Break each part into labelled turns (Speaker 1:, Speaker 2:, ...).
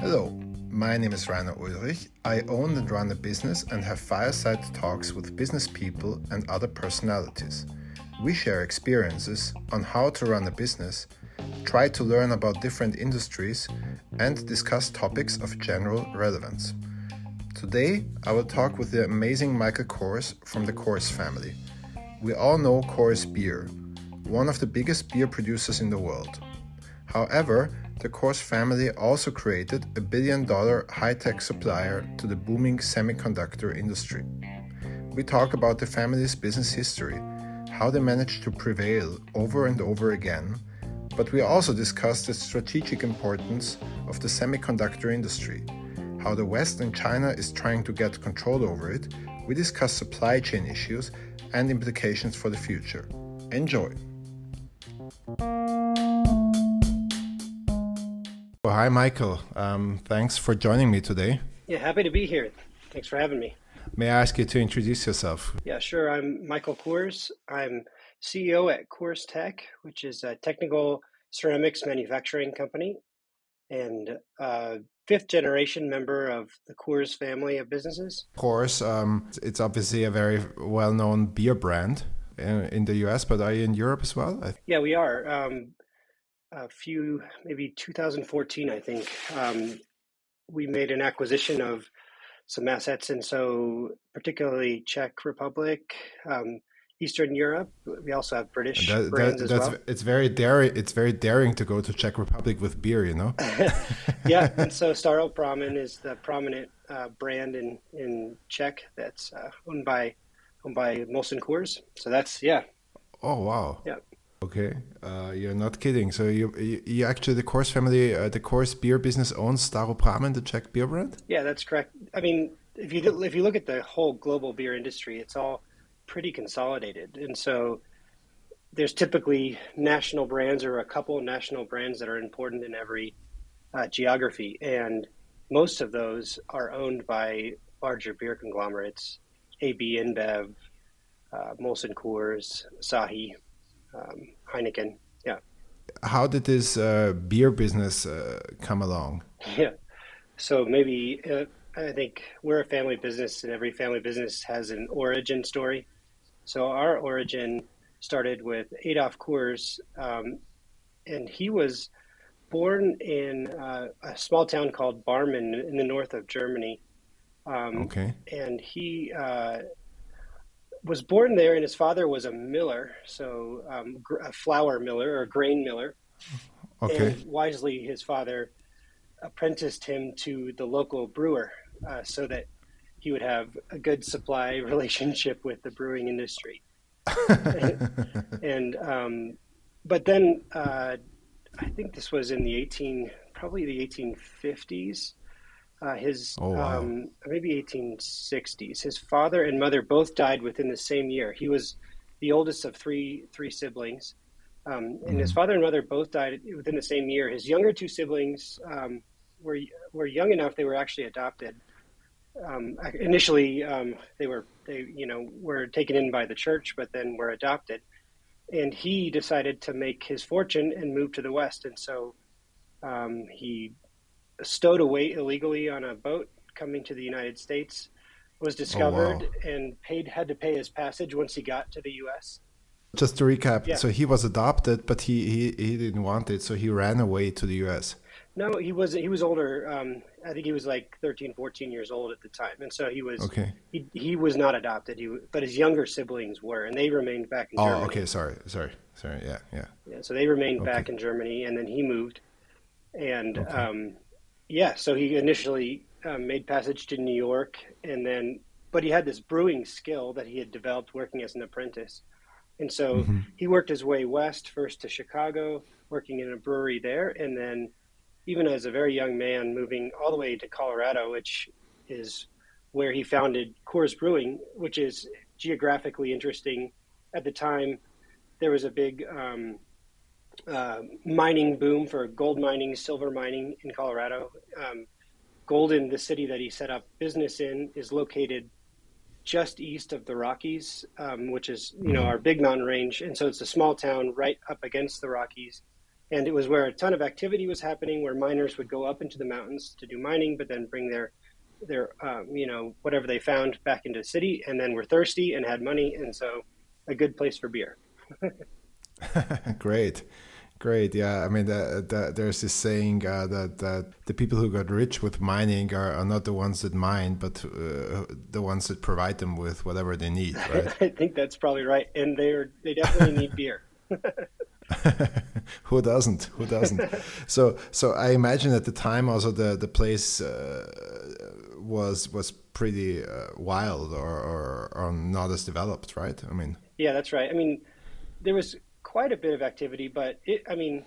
Speaker 1: Hello, my name is Rainer Ulrich. I own and run a business and have fireside talks with business people and other personalities. We share experiences on how to run a business, try to learn about different industries, and discuss topics of general relevance. Today, I will talk with the amazing Michael Coors from the Kors family. We all know Coors Beer, one of the biggest beer producers in the world. However, the Coors family also created a billion dollar high tech supplier to the booming semiconductor industry. We talk about the family's business history, how they managed to prevail over and over again, but we also discuss the strategic importance of the semiconductor industry, how the West and China is trying to get control over it. We discuss supply chain issues and implications for the future. Enjoy! Well, hi, Michael. Um, thanks for joining me today.
Speaker 2: Yeah, happy to be here. Thanks for having me.
Speaker 1: May I ask you to introduce yourself?
Speaker 2: Yeah, sure. I'm Michael Coors. I'm CEO at CoorsTek, which is a technical ceramics manufacturing company and a fifth generation member of the Coors family of businesses.
Speaker 1: Coors, um, it's obviously a very well known beer brand in, the US, but are you in Europe as well?
Speaker 2: Yeah, we are. Um, a few, maybe 2014, I think, um, we made an acquisition of some assets, and so particularly Czech Republic, um, Eastern Europe. We also have British that, brands that, as well.
Speaker 1: It's very daring. It's very daring to go to Czech Republic with beer, you know.
Speaker 2: yeah, and so Staropramen is the prominent uh, brand in in Czech that's uh, owned by by Molson Coors. So that's yeah.
Speaker 1: Oh wow.
Speaker 2: Yeah.
Speaker 1: Okay, uh, you're not kidding. So you, you, you actually the Coors family, uh, the Coors beer business owns Staropramen, the Czech beer brand.
Speaker 2: Yeah, that's correct. I mean, if you if you look at the whole global beer industry, it's all pretty consolidated, and so there's typically national brands or a couple of national brands that are important in every uh, geography, and most of those are owned by larger beer conglomerates, AB InBev, uh, Molson Coors, Asahi um, Heineken. Yeah.
Speaker 1: How did this uh, beer business uh, come along?
Speaker 2: Yeah. So maybe uh, I think we're a family business, and every family business has an origin story. So our origin started with Adolph Coors, um, and he was born in uh, a small town called Barmen in the north of Germany.
Speaker 1: Um, okay.
Speaker 2: And he uh, was born there, and his father was a miller, so um, a flour miller or a grain miller.
Speaker 1: Okay.
Speaker 2: And wisely, his father apprenticed him to the local brewer, uh, so that he would have a good supply relationship with the brewing industry. and, and um, but then uh, I think this was in the eighteen, probably the eighteen fifties. Uh, his oh, wow. um, maybe 1860s. His father and mother both died within the same year. He was the oldest of three three siblings, um, and mm. his father and mother both died within the same year. His younger two siblings um, were were young enough; they were actually adopted. Um, initially, um, they were they you know were taken in by the church, but then were adopted. And he decided to make his fortune and move to the West, and so um, he stowed away illegally on a boat coming to the United States, was discovered oh, wow. and paid had to pay his passage once he got to the U.S.
Speaker 1: Just to recap, yeah. so he was adopted, but he, he, he didn't want it, so he ran away to the U.S.
Speaker 2: No, he was he was older. Um, I think he was like 13, 14 years old at the time, and so he was
Speaker 1: okay.
Speaker 2: He he was not adopted. He but his younger siblings were, and they remained back in oh, Germany.
Speaker 1: Oh, okay. Sorry, sorry, sorry. Yeah, yeah.
Speaker 2: Yeah. So they remained okay. back in Germany, and then he moved, and okay. um, yeah, so he initially um, made passage to New York, and then, but he had this brewing skill that he had developed working as an apprentice, and so mm-hmm. he worked his way west first to Chicago, working in a brewery there, and then, even as a very young man, moving all the way to Colorado, which is where he founded Coors Brewing, which is geographically interesting. At the time, there was a big um, uh, mining boom for gold mining, silver mining in Colorado. Um, Golden, the city that he set up business in, is located just east of the Rockies, um, which is you know mm-hmm. our big mountain range, and so it's a small town right up against the Rockies. and it was where a ton of activity was happening, where miners would go up into the mountains to do mining, but then bring their their um, you know whatever they found back into the city, and then were thirsty and had money, and so a good place for beer.
Speaker 1: Great. Great, yeah. I mean, the, the, there's this saying uh, that, that the people who got rich with mining are, are not the ones that mine, but uh, the ones that provide them with whatever they need. Right?
Speaker 2: I think that's probably right, and they are they definitely need beer.
Speaker 1: Who doesn't? Who doesn't? so, so I imagine at the time also the the place uh, was was pretty uh, wild or, or, or not as developed, right? I mean,
Speaker 2: yeah, that's right. I mean, there was quite a bit of activity, but it, I mean,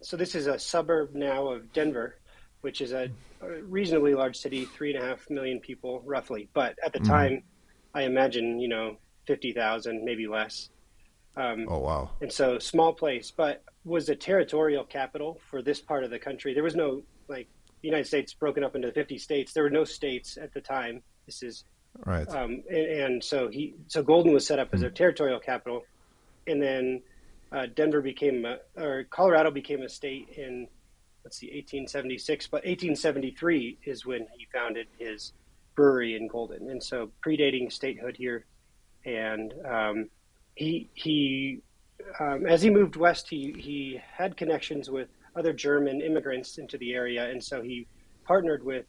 Speaker 2: so this is a suburb now of Denver, which is a, reasonably large city, three and a half million people roughly. But at the mm. time, I imagine you know fifty thousand, maybe less.
Speaker 1: Um, oh wow!
Speaker 2: And so small place, but was a territorial capital for this part of the country. There was no like the United States broken up into fifty states. There were no states at the time. This is
Speaker 1: right.
Speaker 2: Um, and, and, so he so Golden was set up as a mm. territorial capital, and then uh, Denver became a, or Colorado became a state in let's see 1876, but 1873 is when he founded his brewery in Golden, and so predating statehood here, and um, he he um, as he moved west, he he had connections with other German immigrants into the area, and so he partnered with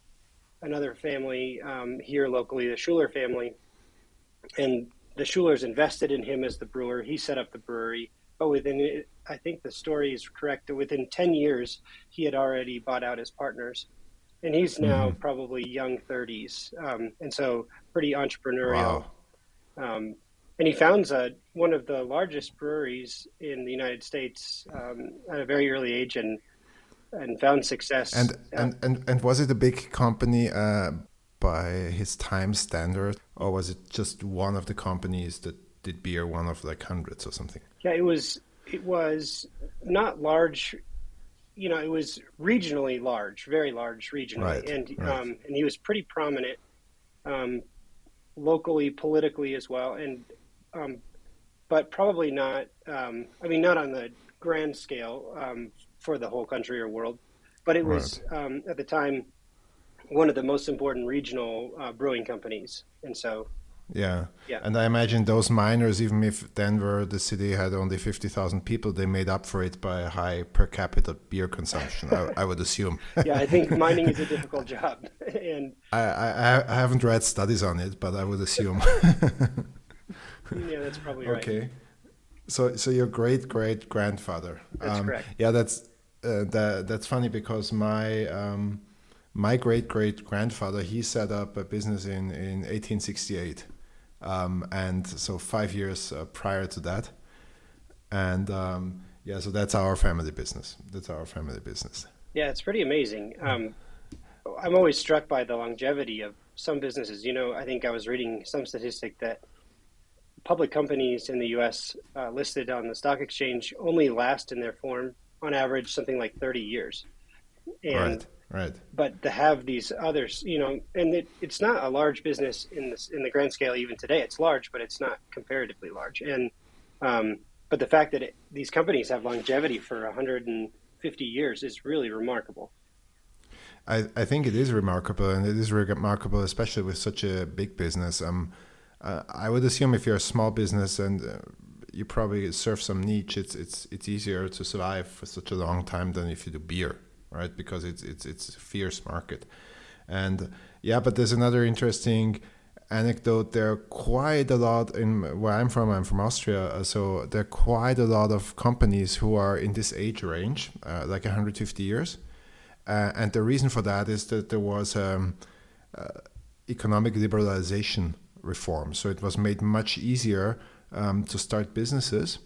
Speaker 2: another family um, here locally, the Schueler family, and the Schuelers invested in him as the brewer. He set up the brewery, within I think the story is correct. That within ten years, he had already bought out his partners, and he's now mm-hmm. probably young thirties, um, and so pretty entrepreneurial. Wow. Um, and he founds a, one of the largest breweries in the United States um, at a very early age, and and found success.
Speaker 1: And and, and and was it a big company uh, by his time standard, or was it just one of the companies that did beer, one of like hundreds or something?
Speaker 2: Yeah, it was. It was not large. You know, it was regionally large, very large regionally, right, and right. Um, and he was pretty prominent um, locally, politically as well, and um, but probably not. Um, I mean, not on the grand scale um, for the whole country or world, but it was right. Um, at the time one of the most important regional uh, brewing companies, and so.
Speaker 1: Yeah. yeah, and I imagine those miners, even if Denver, the city, had only fifty thousand people, they made up for it by a high per capita beer consumption. I, I, would assume.
Speaker 2: yeah, I think mining is a difficult job, and
Speaker 1: I, I, I haven't read studies on it, but I would assume.
Speaker 2: yeah, that's probably right.
Speaker 1: Okay. So, so your great great grandfather.
Speaker 2: That's um, correct.
Speaker 1: Yeah, that's uh, that. That's funny because my um, my great great grandfather he set up a business in in 1868, um, and so five years uh, prior to that, and um, yeah, so that's our family business. That's our family business.
Speaker 2: Yeah, it's pretty amazing. Um, I'm always struck by the longevity of some businesses. You know, I think I was reading some statistic that public companies in the U.S. Uh, listed on the stock exchange only last in their form on average something like 30 years.
Speaker 1: And, right. Right.
Speaker 2: But to have these others, you know, and it, it's not a large business in this in the grand scale even today. It's large, but it's not comparatively large. And um, but the fact that it, these companies have longevity for 150 years is really remarkable.
Speaker 1: I, I think it is remarkable, and it is remarkable, especially with such a big business. Um, uh, I would assume if you're a small business and uh, you probably serve some niche, it's it's it's easier to survive for such a long time than if you do beer, right? Because it's it's it's a fierce market, and yeah. But there's another interesting anecdote. There are quite a lot in where I'm from. I'm from Austria, uh, so there are quite a lot of companies who are in this age range, uh, like 150 years, uh, and the reason for that is that there was um, uh, economic liberalization reform. So it was made much easier um, to start businesses.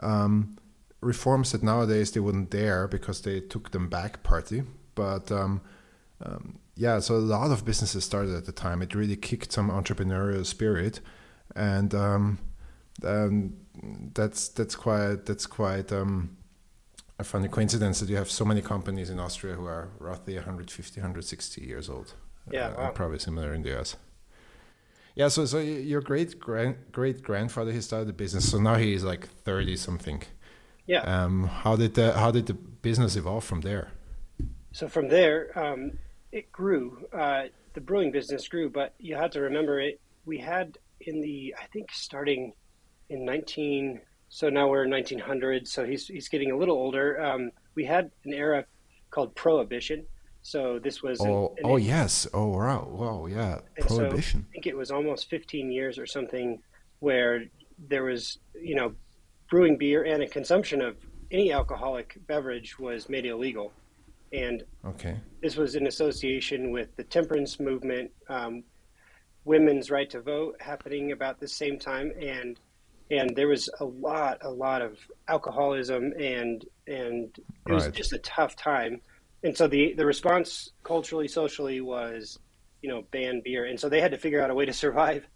Speaker 1: Um, reforms that nowadays they wouldn't dare because they took them back partly. But um, um yeah, so a lot of businesses started at the time. It really kicked some entrepreneurial spirit, and um, um, that's that's quite that's quite a funny coincidence that you have so many companies in Austria who are roughly 150, 160 years old.
Speaker 2: Yeah,
Speaker 1: uh, wow. probably similar in the US. Yeah, so so your great grand great grandfather he started a business, so now he is like thirty something,
Speaker 2: Yeah.
Speaker 1: Um, how did the how did the business evolve from there?
Speaker 2: So from there, um, it grew. Uh, the brewing business grew, but you had to remember it. We had in the I think starting in 19. So now we're in 1900. So he's he's getting a little older. Um, we had an era called Prohibition. So this was
Speaker 1: oh
Speaker 2: an,
Speaker 1: an, oh yes oh wow wow yeah Prohibition.
Speaker 2: So I think it was almost 15 years or something where there was you know brewing beer and a consumption of any alcoholic beverage was made illegal. And
Speaker 1: okay.
Speaker 2: this was in association with the temperance movement, um, women's right to vote happening about the same time, and and there was a lot, a lot of alcoholism, and and it right. was just a tough time. And so the the response culturally, socially was, you know, ban beer, and so they had to figure out a way to survive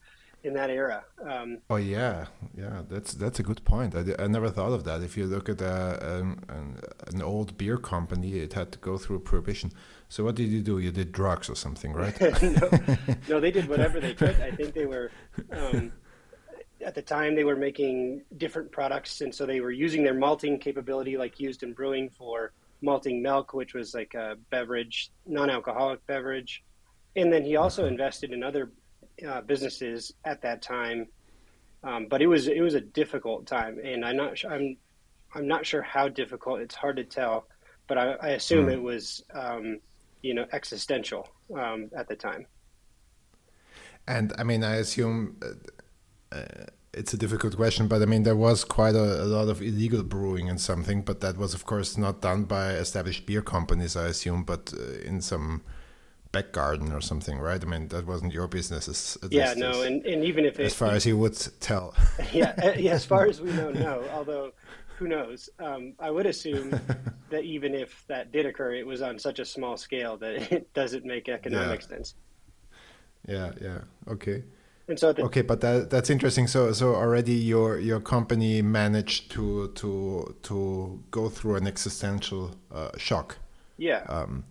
Speaker 2: in that era. Um,
Speaker 1: oh yeah, yeah, that's that's a good point. I, I never thought of that. If you look at a, uh, um, an, an old beer company, it had to go through prohibition. So what did you do? You did drugs or something, right?
Speaker 2: no, no, they did whatever they could. I think they were. Um, at the time, they were making different products, and so they were using their malting capability, like used in brewing for malting milk, which was like a beverage, non-alcoholic beverage. And then he also mm-hmm. invested in other uh, businesses at that time. Um, but it was it was a difficult time, and I'm not I'm I'm not sure how difficult. It's hard to tell, but I, I assume mm. it was um, you know existential um, at the time.
Speaker 1: And I mean, I assume uh, uh, it's a difficult question, but I mean, there was quite a, a, lot of illegal brewing and something, but that was, of course, not done by established beer companies, I assume, but uh, in some back garden or something, right? I mean, that wasn't your business. As,
Speaker 2: yeah, no, and, and even if
Speaker 1: it, as far as you would tell,
Speaker 2: yeah, uh, yeah, as far as we know, no. Although, who knows? Um, I would assume that even if that did occur, it was on such a small scale that it doesn't make economic
Speaker 1: yeah.
Speaker 2: sense.
Speaker 1: Yeah, yeah, okay.
Speaker 2: And so the,
Speaker 1: okay, but that, that's interesting. So, so already your your company managed to to to go through an existential uh, shock.
Speaker 2: Yeah.
Speaker 1: Um,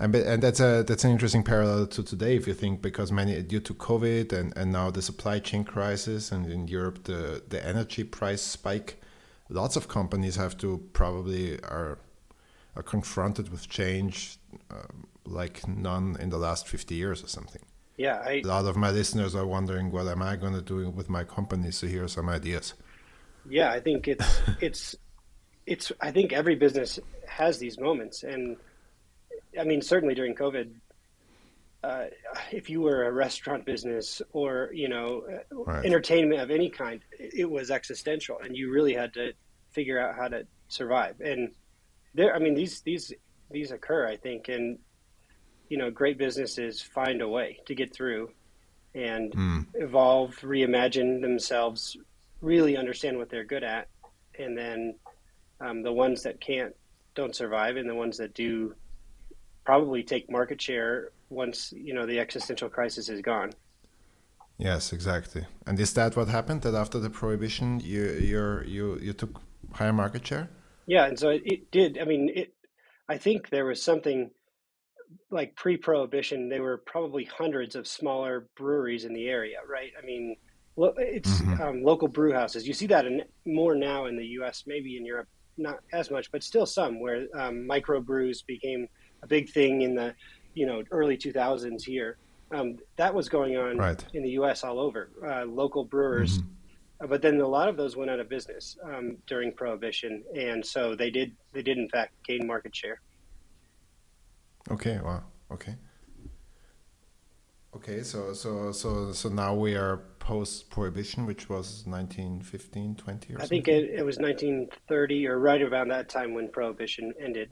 Speaker 1: and, and that's a that's an interesting parallel to today if you think because many due to COVID and, and now the supply chain crisis and in Europe the the energy price spike, lots of companies have to probably are are confronted with change uh, like none in the last 50 years or something.
Speaker 2: Yeah, I,
Speaker 1: a lot of my listeners are wondering what am I going to do with my company. So here are some ideas.
Speaker 2: Yeah, I think it's it's it's I think every business has these moments and I mean, certainly during COVID, uh, if you were a restaurant business or you know right. entertainment of any kind, it was existential, and you really had to figure out how to survive. And there, I mean, these these these occur, I think, and you know, great businesses find a way to get through and mm. evolve, reimagine themselves, really understand what they're good at, and then um, the ones that can't don't survive, and the ones that do probably take market share once you know the existential crisis is gone.
Speaker 1: Yes, exactly. And is that what happened? That after the prohibition, you you you you took higher market share?
Speaker 2: Yeah, and so it, it did. I mean, it. I think there was something like pre-prohibition. There were probably hundreds of smaller breweries in the area, right? I mean, it's mm-hmm. um, local brew houses. You see that in, more now in the U.S., maybe in Europe, not as much, but still some where um, micro brews became a big thing in the you know early 2000s here. Um, that was going on
Speaker 1: right.
Speaker 2: in the U.S. all over. Uh, local brewers, mm-hmm. uh, but then a lot of those went out of business um, during Prohibition, and so they did they did in fact gain market share.
Speaker 1: Okay. Wow. Okay. Okay. So so so so now we are post Prohibition, which was 1915, 20 or I
Speaker 2: think it, it was 1930 or right around that time when Prohibition ended.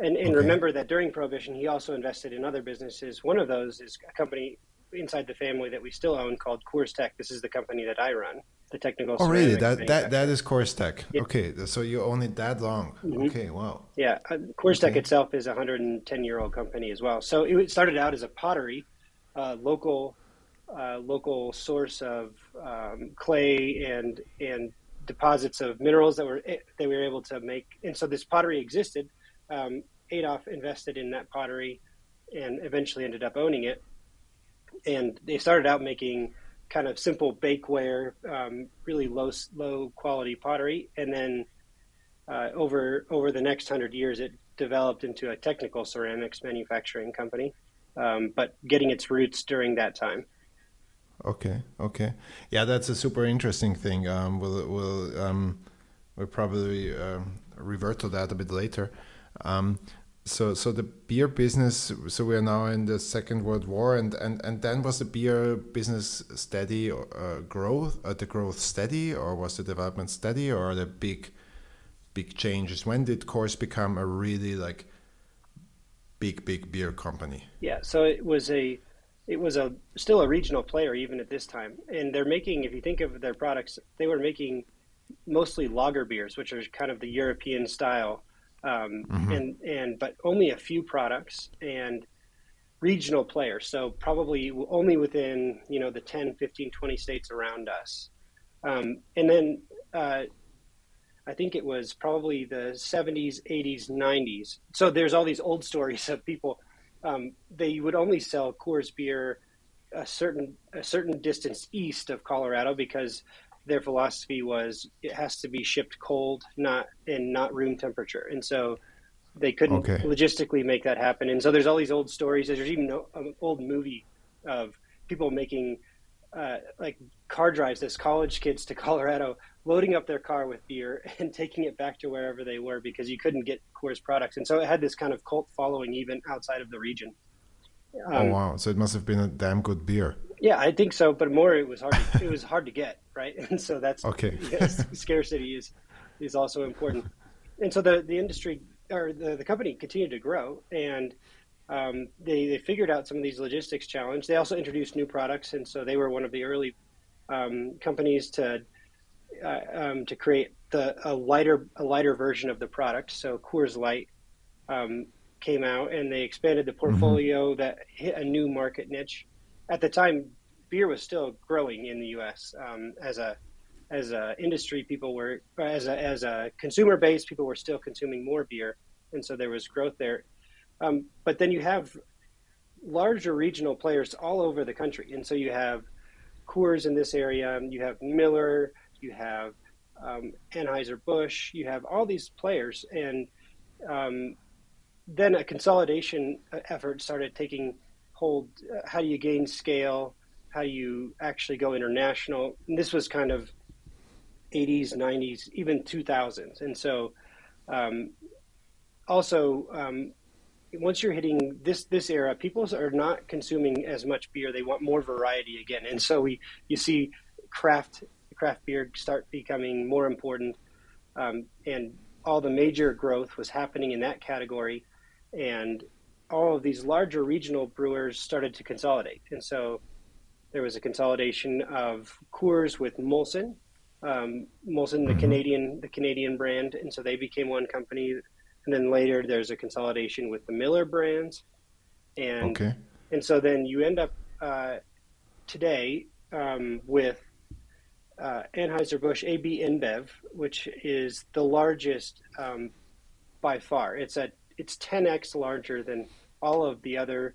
Speaker 2: And, and okay. remember that during Prohibition, he also invested in other businesses. One of those is a company inside the family that we still own called CoorsTek. This is the company that I run, the technical.
Speaker 1: Oh, really? That that that is CoorsTek. Yeah. Okay, so you own it that long? Mm-hmm. Okay, wow.
Speaker 2: Yeah, uh, Coors okay. Tech itself is a 110 year old company as well. So it started out as a pottery, uh, local, uh, local source of um, clay and and deposits of minerals that were eh, they were able to make. And so this pottery existed um, Adolph invested in that pottery and eventually ended up owning it. And they started out making kind of simple bakeware, um, really low low quality pottery, and then uh, over over the next hundred years, it developed into a technical ceramics manufacturing company, um, but getting its roots during that time.
Speaker 1: Okay, okay, yeah, that's a super interesting thing. Um, we'll we'll um, we'll probably uh, revert to that a bit later. Um, so so the beer business. So we are now in the Second World War, and and and then was the beer business steady uh, growth? Uh, the growth steady, or was the development steady, or the big big changes? When did Coors become a really like big big beer company?
Speaker 2: Yeah, so it was a it was a still a regional player even at this time, and they're making. If you think of their products, they were making mostly lager beers, which are kind of the European style, um, mm-hmm. and and but only a few products and regional players. So probably only within you know the 10, 15, 20 states around us, um, and then. Uh, I think it was probably the 70s, 80s, 90s. So there's all these old stories of people. Um, they would only sell Coors beer a certain a certain distance east of Colorado because their philosophy was it has to be shipped cold, not in not room temperature, and so they couldn't okay. logistically make that happen. And so there's all these old stories. There's even an old movie of people making uh, like car drives as college kids to Colorado, loading up their car with beer and taking it back to wherever they were because you couldn't get Coors products. And so it had this kind of cult following even outside of the region.
Speaker 1: Oh, um, oh wow! So it must have been a damn good beer.
Speaker 2: Yeah, I think so. But more, it was hard. To, it was hard to get right, and so that's
Speaker 1: okay.
Speaker 2: yes, scarcity is is also important. And so the the industry or the the company continued to grow, and um, they they figured out some of these logistics challenge. They also introduced new products, and so they were one of the early um, companies to uh, um, to create the a lighter a lighter version of the product. So Coors Light um, came out, and they expanded the mm-hmm. portfolio mm-hmm. that hit a new market niche. At the time, beer was still growing in the U.S. Um, as a as a industry, people were as a as a consumer base, people were still consuming more beer, and so there was growth there. Um, but then you have larger regional players all over the country, and so you have Coors in this area, you have Miller, you have um, Anheuser Busch, you have all these players, and um, then a consolidation effort started taking hold. Uh, how do you gain scale? How do you actually go international? And this was kind of 80s, 90s, even 2000s. And so, um, also, um, once you're hitting this this era, people are not consuming as much beer. They want more variety again, and so we you see craft craft beer start becoming more important, um, and all the major growth was happening in that category and all of these larger regional brewers started to consolidate. And so there was a consolidation of Coors with Molson, um, Molson, the mm-hmm. Canadian, the Canadian brand, and so they became one company. And then later, there's a consolidation with the Miller brands, and okay. and so then you end up uh, today um, with uh, Anheuser Busch AB InBev, which is the largest um, by far. It's at it's 10x larger than all of the other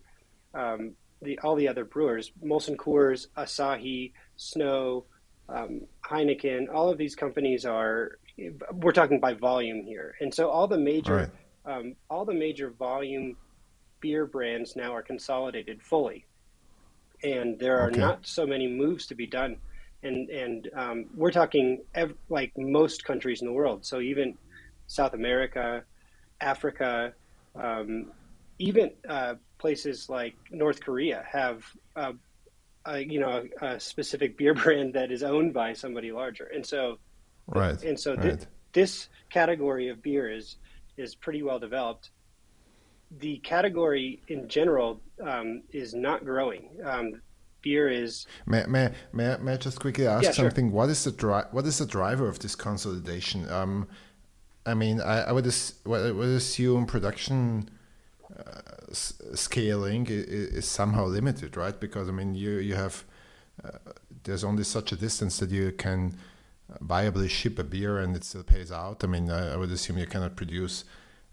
Speaker 2: um, the all the other brewers. Molson Coors, Asahi, Snow, um, Heineken. All of these companies are. We're talking by volume here, and so all the major right. um, all the major volume beer brands now are consolidated fully, and there are okay. not so many moves to be done. And and um, we're talking ev- like most countries in the world. So even South America, Africa, um, even uh, places like North Korea have, uh, a, you know, a, a, specific beer brand that is owned by somebody larger, and so,
Speaker 1: right,
Speaker 2: and so
Speaker 1: right.
Speaker 2: This category of beer is is pretty well developed. The category in general um, is not growing. Um, beer is.
Speaker 1: May, may, may, may I just quickly ask yeah, something? Sure. What is the dri- What is the driver of this consolidation? Um, I mean, I, I would, would assume production uh, scaling is, is, somehow limited, right? Because I mean, you you have uh, there's only such a distance that you can viably ship a beer and it still pays out. I mean, I, I would assume you cannot produce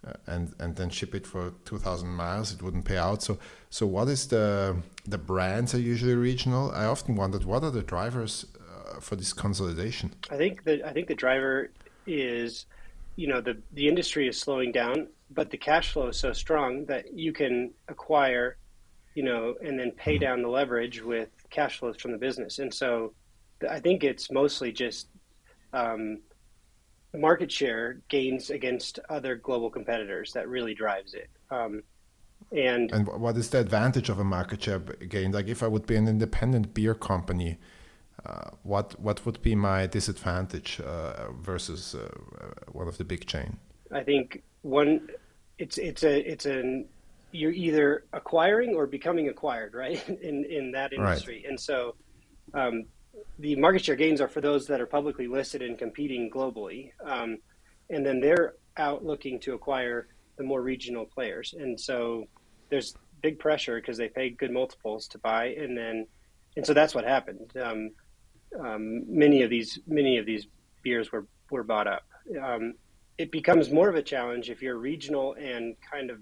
Speaker 1: uh, and and then ship it for 2,000 miles. It wouldn't pay out. So so what is the the brands are usually regional. I often wondered what are the drivers uh, for this consolidation.
Speaker 2: I think that I think the driver is you know the the industry is slowing down, but the cash flow is so strong that you can acquire, you know, and then pay down the leverage with cash flows from the business. And so, I think it's mostly just um, market share gains against other global competitors that really drives it. Um, and
Speaker 1: and what is the advantage of a market share gain? Like if I would be an independent beer company, what what would be my disadvantage uh, versus uh, one of the big chain?
Speaker 2: I think one, it's it's a it's an you're either acquiring or becoming acquired, right? In in that industry, right. and so um, the market share gains are for those that are publicly listed and competing globally, um, and then they're out looking to acquire the more regional players, and so there's big pressure because they pay good multiples to buy, and then and so that's what happened. Um, um, many of these many of these beers were were bought up. Um, it becomes more of a challenge if you're regional and kind of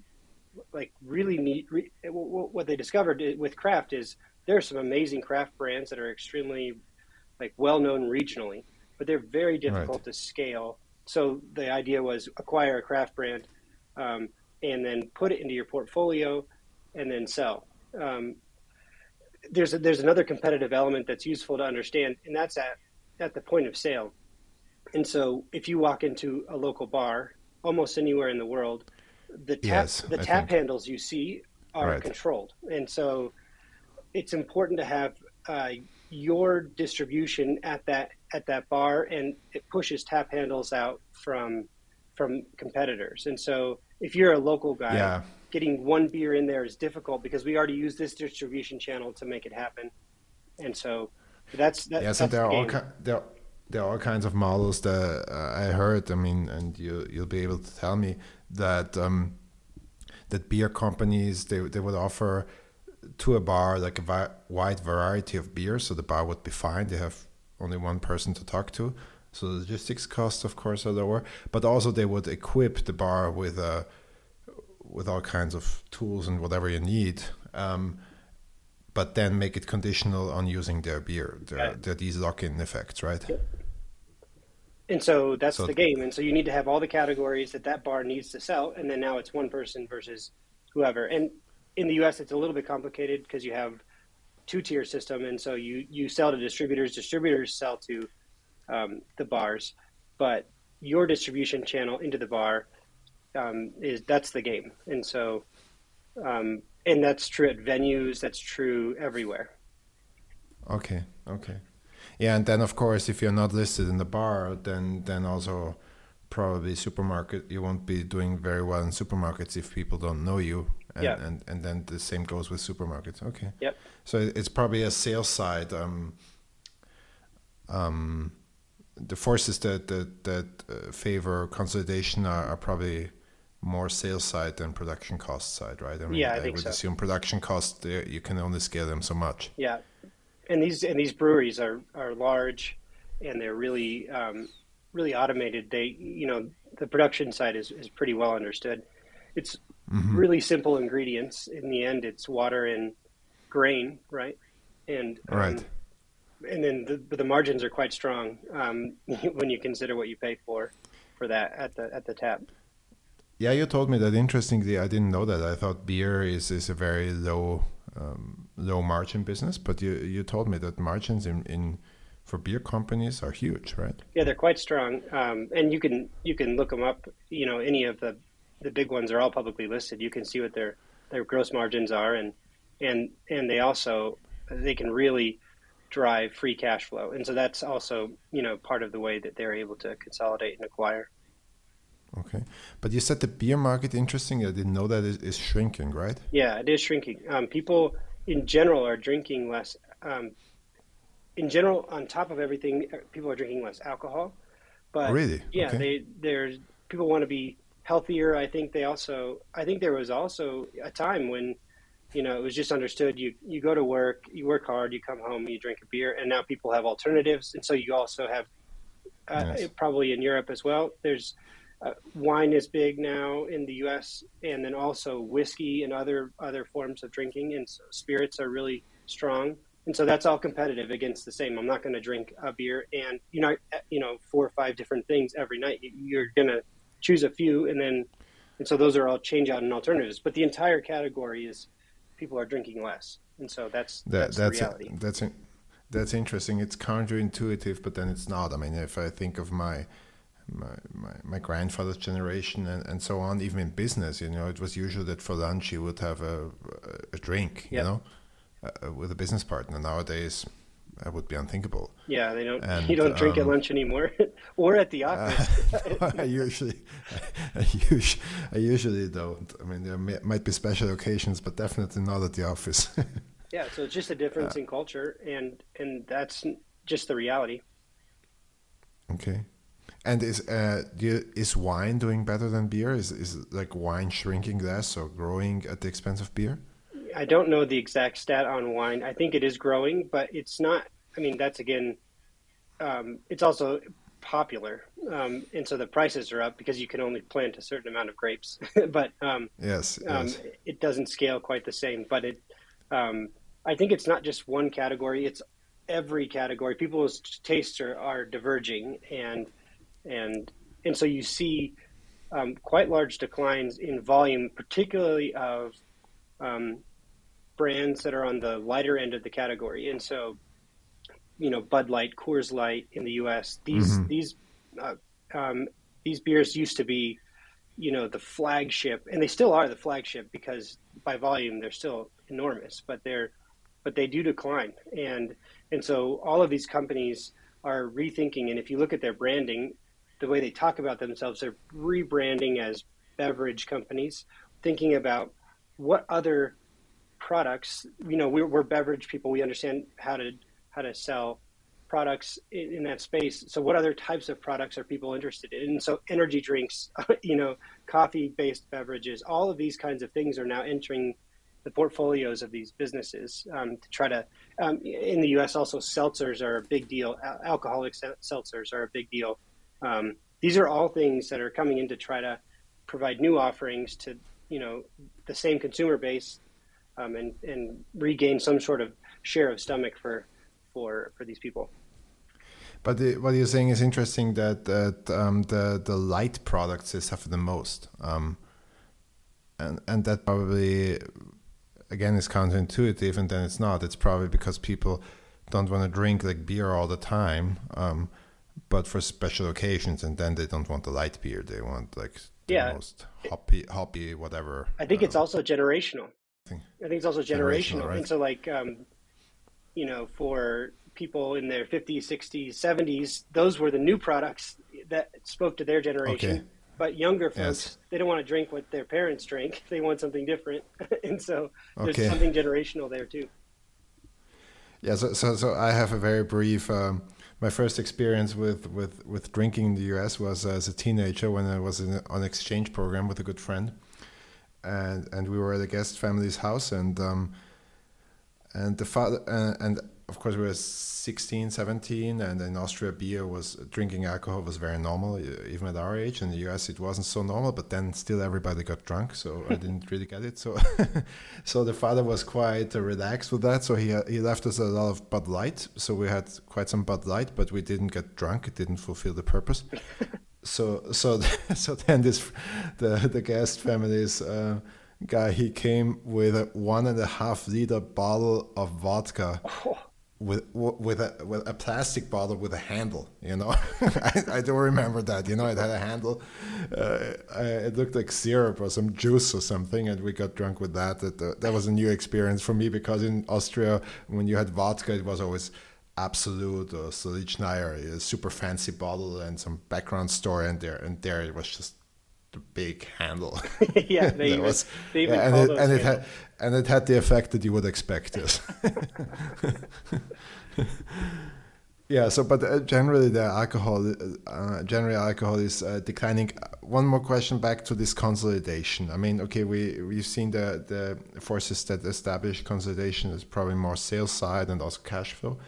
Speaker 2: like really neat. Re, what they discovered with craft is there are some amazing craft brands that are extremely like well known regionally, but they're very difficult right. to scale. So the idea was acquire a craft brand um, and then put it into your portfolio and then sell. Um, there's a, there's another competitive element that's useful to understand, and that's at at the point of sale. And so, if you walk into a local bar, almost anywhere in the world, the tap yes, the I tap think. handles you see are right. controlled, and so it's important to have uh, your distribution at that at that bar, and it pushes tap handles out from from competitors. And so, if you're a local guy, yeah getting one beer in there is difficult because we already use this distribution channel to make it happen. And so that's that,
Speaker 1: yeah. So there are all ki- there there are all kinds of models that uh, I heard. I mean, and you you'll be able to tell me that um, that beer companies they they would offer to a bar like a vi- wide variety of beers, so the bar would be fine. They have only one person to talk to, so the logistics costs, of course, are lower. But also they would equip the bar with a with all kinds of tools and whatever you need. Um, but then make it conditional on using their beer. Yeah. there are these lock-in effects, right?
Speaker 2: And so that's so, the game. And so you need to have all the categories that that bar needs to sell, and then now it's one person versus whoever. And in the U.S., it's a little bit complicated because you have two-tier system, and so you you sell to distributors. Distributors sell to um, the bars, but your distribution channel into the bar um, is that's the game, and so um, and that's true at venues. That's true everywhere.
Speaker 1: Okay. Okay. Yeah, and then of course, if you're not listed in the bar, then then also probably supermarket you won't be doing very well in supermarkets if people don't know you. And, yeah. and and then the same goes with supermarkets. Okay.
Speaker 2: Yep.
Speaker 1: So it's probably a sales side. Um, um, the forces that that that uh, favor consolidation are, are probably more sales side than production cost side, right?
Speaker 2: I mean, yeah, I, I think
Speaker 1: would
Speaker 2: so.
Speaker 1: assume production cost you can only scale them so much.
Speaker 2: Yeah, and these and these breweries are are large, and they're really um, really automated. They you know the production side is is pretty well understood. It's mm-hmm. really simple ingredients. In the end, it's water and grain, right? And
Speaker 1: um, right.
Speaker 2: And then the, the margins are quite strong um, when you consider what you pay for for that at the at the tap.
Speaker 1: Yeah, you told me that. Interestingly, I didn't know that. I thought beer is, is a very low um, low margin business, but you you told me that margins in, in for beer companies are huge, right?
Speaker 2: Yeah, they're quite strong, um, and you can you can look them up. You know, any of the the big ones are all publicly listed. You can see what their their gross margins are, and and and they also they can really drive free cash flow, and so that's also you know part of the way that they're able to consolidate and acquire.
Speaker 1: Okay, but you said the beer market interesting. I didn't know that is, is shrinking, right?
Speaker 2: Yeah, it is shrinking. Um, people in general are drinking less. Um, in general, on top of everything, uh, people are drinking less alcohol. But
Speaker 1: really,
Speaker 2: yeah,
Speaker 1: okay.
Speaker 2: they there's people want to be healthier. I think they also. I think there was also a time when, you know, it was just understood. You you go to work, you work hard, you come home, you drink a beer, and now people have alternatives, and so you also have. Uh, yes. Probably in Europe as well. There's uh, wine is big now in the U.S. and then also whiskey and other other forms of drinking and so spirits are really strong. And so that's all competitive against the same. I'm not going to drink a beer and you know you know four or five different things every night. You're going to choose a few, and then and so those are all change out and alternatives. But the entire category is people are drinking less, and so that's that, that's, that's reality.
Speaker 1: A, that's a, that's interesting. It's counterintuitive, but then it's not. I mean, if I think of my my, my, my grandfather's generation and, and so on, even in business, you know, it was usual that for lunch you would have a, a drink, yep. you know, uh, with a business partner. Nowadays, that would be unthinkable.
Speaker 2: Yeah, they don't. And, you don't drink um, at lunch anymore, or at the office.
Speaker 1: Uh, I usually, I usually, I usually don't. I mean, there may, might be special occasions, but definitely not at the office.
Speaker 2: yeah, so it's just a difference uh, in culture, and and that's just the reality.
Speaker 1: Okay. And is uh, you, is wine doing better than beer? Is is like wine shrinking less or growing at the expense of beer?
Speaker 2: I don't know the exact stat on wine. I think it is growing, but it's not. I mean, that's again, um, it's also popular, um, and so the prices are up because you can only plant a certain amount of grapes. but um,
Speaker 1: yes,
Speaker 2: um,
Speaker 1: yes.
Speaker 2: it doesn't scale quite the same. But it, um, I think it's not just one category; it's every category. People's tastes are, are diverging, and and and so you see um, quite large declines in volume, particularly of um, brands that are on the lighter end of the category. And so, you know, Bud Light, Coors Light in the U.S. These mm-hmm. these uh, um, these beers used to be, you know, the flagship, and they still are the flagship because by volume they're still enormous, but they're but they do decline, and and so all of these companies are rethinking. And if you look at their branding, the way they talk about themselves, they're rebranding as beverage companies, thinking about what other products. You know, we're, we're beverage people. We understand how to how to sell products in, in, that space. So, what other types of products are people interested in? And so, energy drinks, you know, coffee-based beverages, all of these kinds of things are now entering the portfolios of these businesses um, to try to. Um, in the U.S., also seltzers are a big deal. Al- alcoholic seltzers are a big deal. Um, these are all things that are coming in to try to provide new offerings to you know the same consumer base um, and and regain some sort of share of stomach for for for these people.
Speaker 1: But the, what you're saying is interesting that that um, the the light products they suffer the most, um, and and that probably again is counterintuitive, and then it's not. It's probably because people don't want to drink like beer all the time, um, but for special occasions, and then they don't want the light beer. They want like the yeah. most hoppy, hoppy, whatever.
Speaker 2: I think it's um, also generational. I think it's also generational. generational right? And so, like, um, you know, for people in their 50s, 60s, 70s, those were the new products that spoke to their generation. Okay. But younger folks, yes. they don't want to drink what their parents drink. They want something different. and so there's okay. something generational there too.
Speaker 1: Yeah, so, so, so I have a very brief. Um, my first experience with, with, with drinking in the US was as a teenager when I was in, on exchange program with a good friend. And and we were at a guest family's house and um, and the father uh, and of course we were 16 17 and in austria beer was drinking alcohol was very normal even at our age. In the us it wasn't so normal but then still everybody got drunk so i didn't really get it. So so the father was quite uh, relaxed with that. So he he left us a lot of bud light. So we had quite some bud light but we didn't get drunk. It didn't fulfill the purpose. So so so then this the the guest family's uh, guy he came with a one and a half liter bottle of vodka. Oh. With with a with a plastic bottle with a handle you know? I, I don't remember that you know it had a handle. Uh, it looked like syrup or some juice or something and we got drunk with that. That, uh, that was a new experience for me because in austria when you had vodka it was always Absolut or Stolichnaya, a super fancy bottle and some background story, and there and there it was just the big handle.
Speaker 2: yeah, they even, was, they even
Speaker 1: yeah, and, it, and it, had and it had the effect that you would expect. Yes. yeah. So, but uh, generally, the alcohol, uh, generally, alcohol is uh, declining. One more question back to this consolidation. I mean, okay, we we've seen the the forces that establish consolidation is probably more sales side and also cash flow.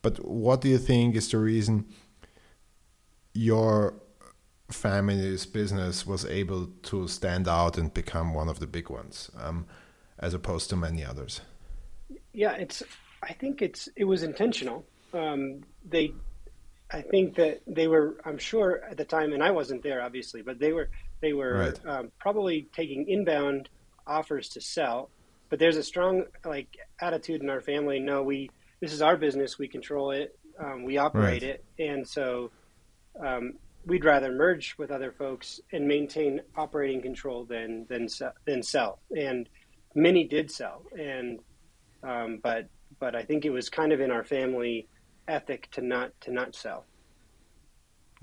Speaker 1: But what do you think is the reason your family's business was able to stand out and become one of the big ones, um, as opposed to many others?
Speaker 2: Yeah, it's. I think it's. It was intentional. Um, they I think that they were. I'm sure at the time, and I wasn't there, obviously, but they were. They were
Speaker 1: Right.
Speaker 2: um, probably taking inbound offers to sell. But there's a strong like attitude in our family. No, we. This is our business. We control it. Um, we operate
Speaker 1: Right.
Speaker 2: it, and so um, we'd rather merge with other folks and maintain operating control than than than sell. And many did sell, and um, but but I think it was kind of in our family ethic to not to not sell.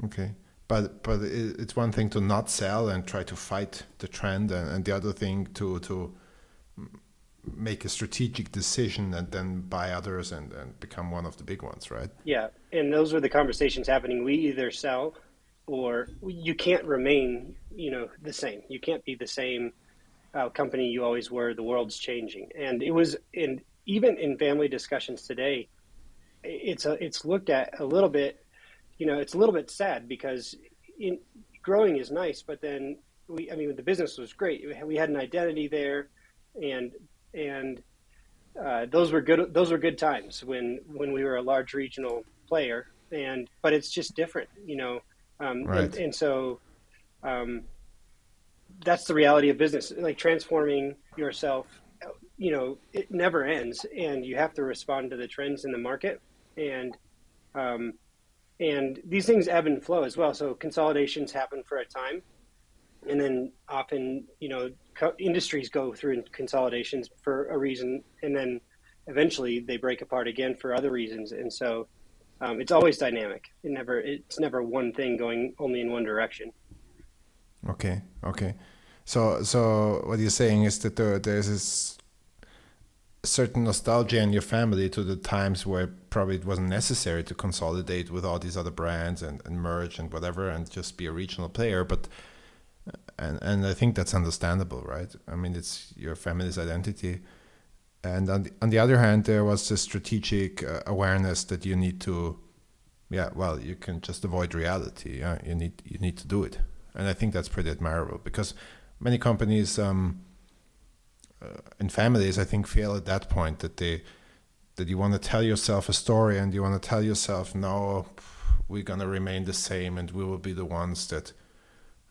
Speaker 1: Okay. But but it's one thing to not sell and try to fight the trend, and, and the other thing to to make a strategic decision and then buy others and, and become one of the big ones, right?
Speaker 2: Yeah, and those were the conversations happening. We either sell, or you can't remain, you know, the same. You can't be the same uh, company you always were. The world's changing, and it was in even in family discussions today. It's a, it's looked at a little bit, you know, it's a little bit sad because in growing is nice, but then we, I mean, the business was great. We had an identity there, and and uh, those were good. Those were good times when when we were a large regional player, and but it's just different, you know. Um,
Speaker 1: Right.
Speaker 2: and, and so um, that's the reality of business. Like transforming yourself, you know, it never ends, and you have to respond to the trends in the market, and um, and these things ebb and flow as well. So consolidations happen for a time, and then often, you know, co- industries go through consolidations for a reason, and then eventually they break apart again for other reasons. And so um, it's always dynamic. It never it's never one thing going only in one direction.
Speaker 1: Okay, okay. So, so what you're saying is that there, there's this certain nostalgia in your family to the times where probably it wasn't necessary to consolidate with all these other brands and, and merge and whatever and just be a regional player. But and and I think that's understandable, right? I mean, it's your family's identity. And on the, on the other hand, there was this strategic uh, awareness that you need to, yeah, well, you can just avoid reality. Yeah? You need you need to do it and I think that's pretty admirable because many companies um, uh, and families, I think, feel at that point that they that you want to tell yourself a story and you want to tell yourself, no, we're gonna remain the same and we will be the ones that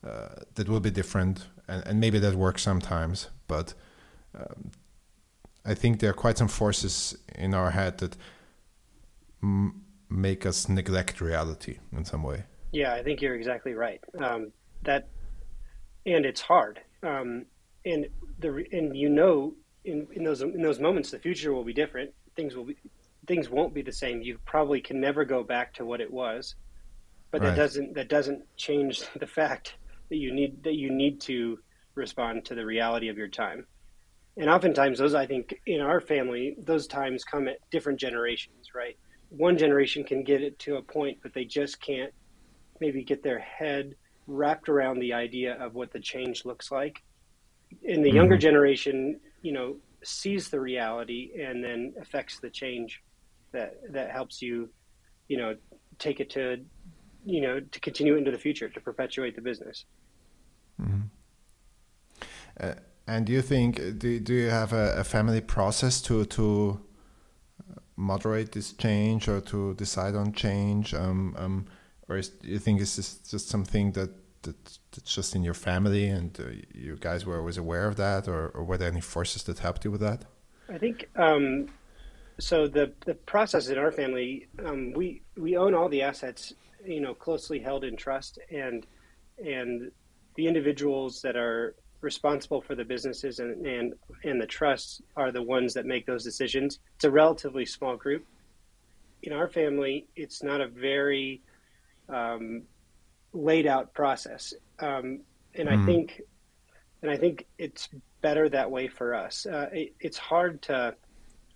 Speaker 1: uh, that will be different, and, and maybe that works sometimes, but um, I think there are quite some forces in our head that m- make us neglect reality in some way.
Speaker 2: Yeah, I think you're exactly right. Um, that, and it's hard. Um, and the and you know in, in those in those moments the future will be different. Things will be things won't be the same. You probably can never go back to what it was, but
Speaker 1: Right.
Speaker 2: that doesn't that doesn't change the fact that you need that you need to respond to the reality of your time. And oftentimes those I think in our family those times come at different generations, right? One generation can get it to a point, but they just can't maybe get their head wrapped around the idea of what the change looks like. And the younger
Speaker 1: Mhm.
Speaker 2: generation, you know, sees the reality and then affects the change that that helps you, you know, take it to, you know, to continue into the future to perpetuate the business.
Speaker 1: Uh, and do you think do, do you have a, a family process to to moderate this change or to decide on change, um, um, or is, do you think it's just, just something that, that that's just in your family and uh, you guys were always aware of that, or, or were there any forces that helped you with that?
Speaker 2: I think um, so. The the process in our family, um, we we own all the assets, you know, closely held in trust, and and the individuals that are responsible for the businesses and and and the trusts are the ones that make those decisions. It's a relatively small group. In our family, it's not a very um, laid out process, um, and I
Speaker 1: Mm.
Speaker 2: think and I think it's better that way for us. Uh, it, it's hard to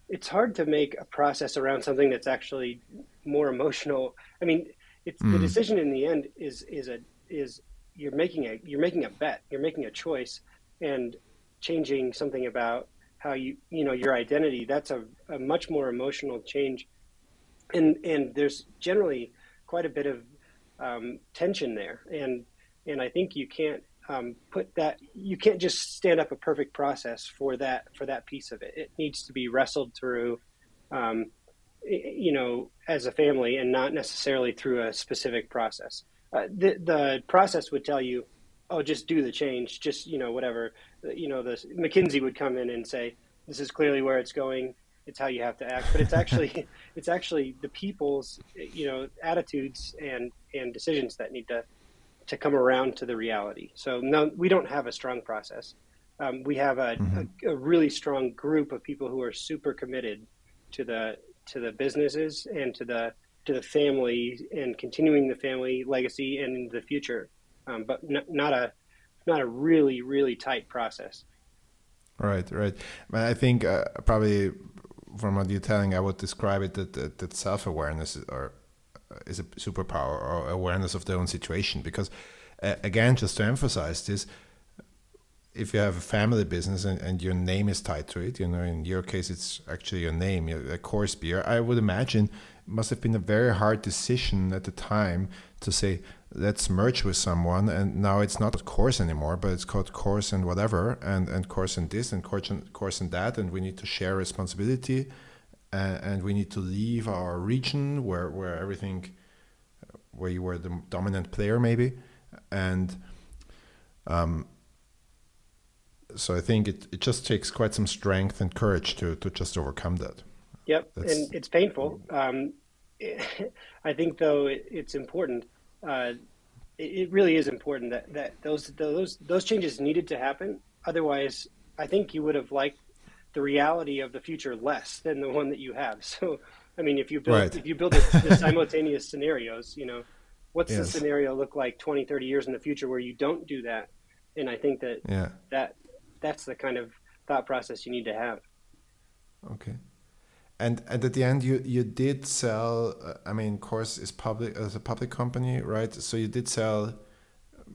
Speaker 2: it's hard to make a process around something that's actually more emotional. I mean, it's the
Speaker 1: Mm.
Speaker 2: decision in the end is is a is you're making a you're making a bet, you're making a choice, and changing something about how you you know your identity. That's a, a much more emotional change, and and there's generally quite a bit of um, tension there, and and I think you can't um, put that you can't just stand up a perfect process for that for that piece of it. It needs to be wrestled through, um, you know, as a family and not necessarily through a specific process. Uh, the, the process would tell you, oh, just do the change, just, you know, whatever. You know, the McKinsey would come in and say, this is clearly where it's going. It's how you have to act. But it's actually, it's actually the people's, you know, attitudes and, and decisions that need to, to come around to the reality. So no, we don't have a strong process. Um, we have a, mm-hmm. a, a really strong group of people who are super committed to the to the businesses and to the to the family and continuing the family legacy and the future, um, but n- not a not a really really tight process.
Speaker 1: Right, right. I think uh, probably from what you're telling, I would describe it that that, that self awareness is, or, uh, is a superpower or awareness of their own situation. Because uh, again, just to emphasize this, if you have a family business and, and your name is tied to it, you know, in your case, it's actually your name, a Coors beer, I would imagine must have been a very hard decision at the time to say, let's merge with someone. And now it's not Coors anymore, but it's called Coors and whatever, and, and Coors and this, and Coors and, Coors and that. And we need to share responsibility. And, and we need to leave our region where, where everything, where you were the dominant player, maybe. And, um, so I think it, it just takes quite some strength and courage to, to just overcome that.
Speaker 2: Yep, That's... and it's painful. Um, it, I think though it, it's important. Uh, it, it, really is important that, that those those those changes needed to happen. Otherwise, I think you would have liked the reality of the future less than the one that you have. So, I mean, if you build right. if you build the, the simultaneous scenarios, you know, what's yes. the scenario look like 20, 30 years in the future where you don't do that? And I think that yeah. that that's the kind of thought process you need to have.
Speaker 1: Okay. And, and at the end, you, you did sell. Uh, I mean, Coors is public as a public company, right? So you did sell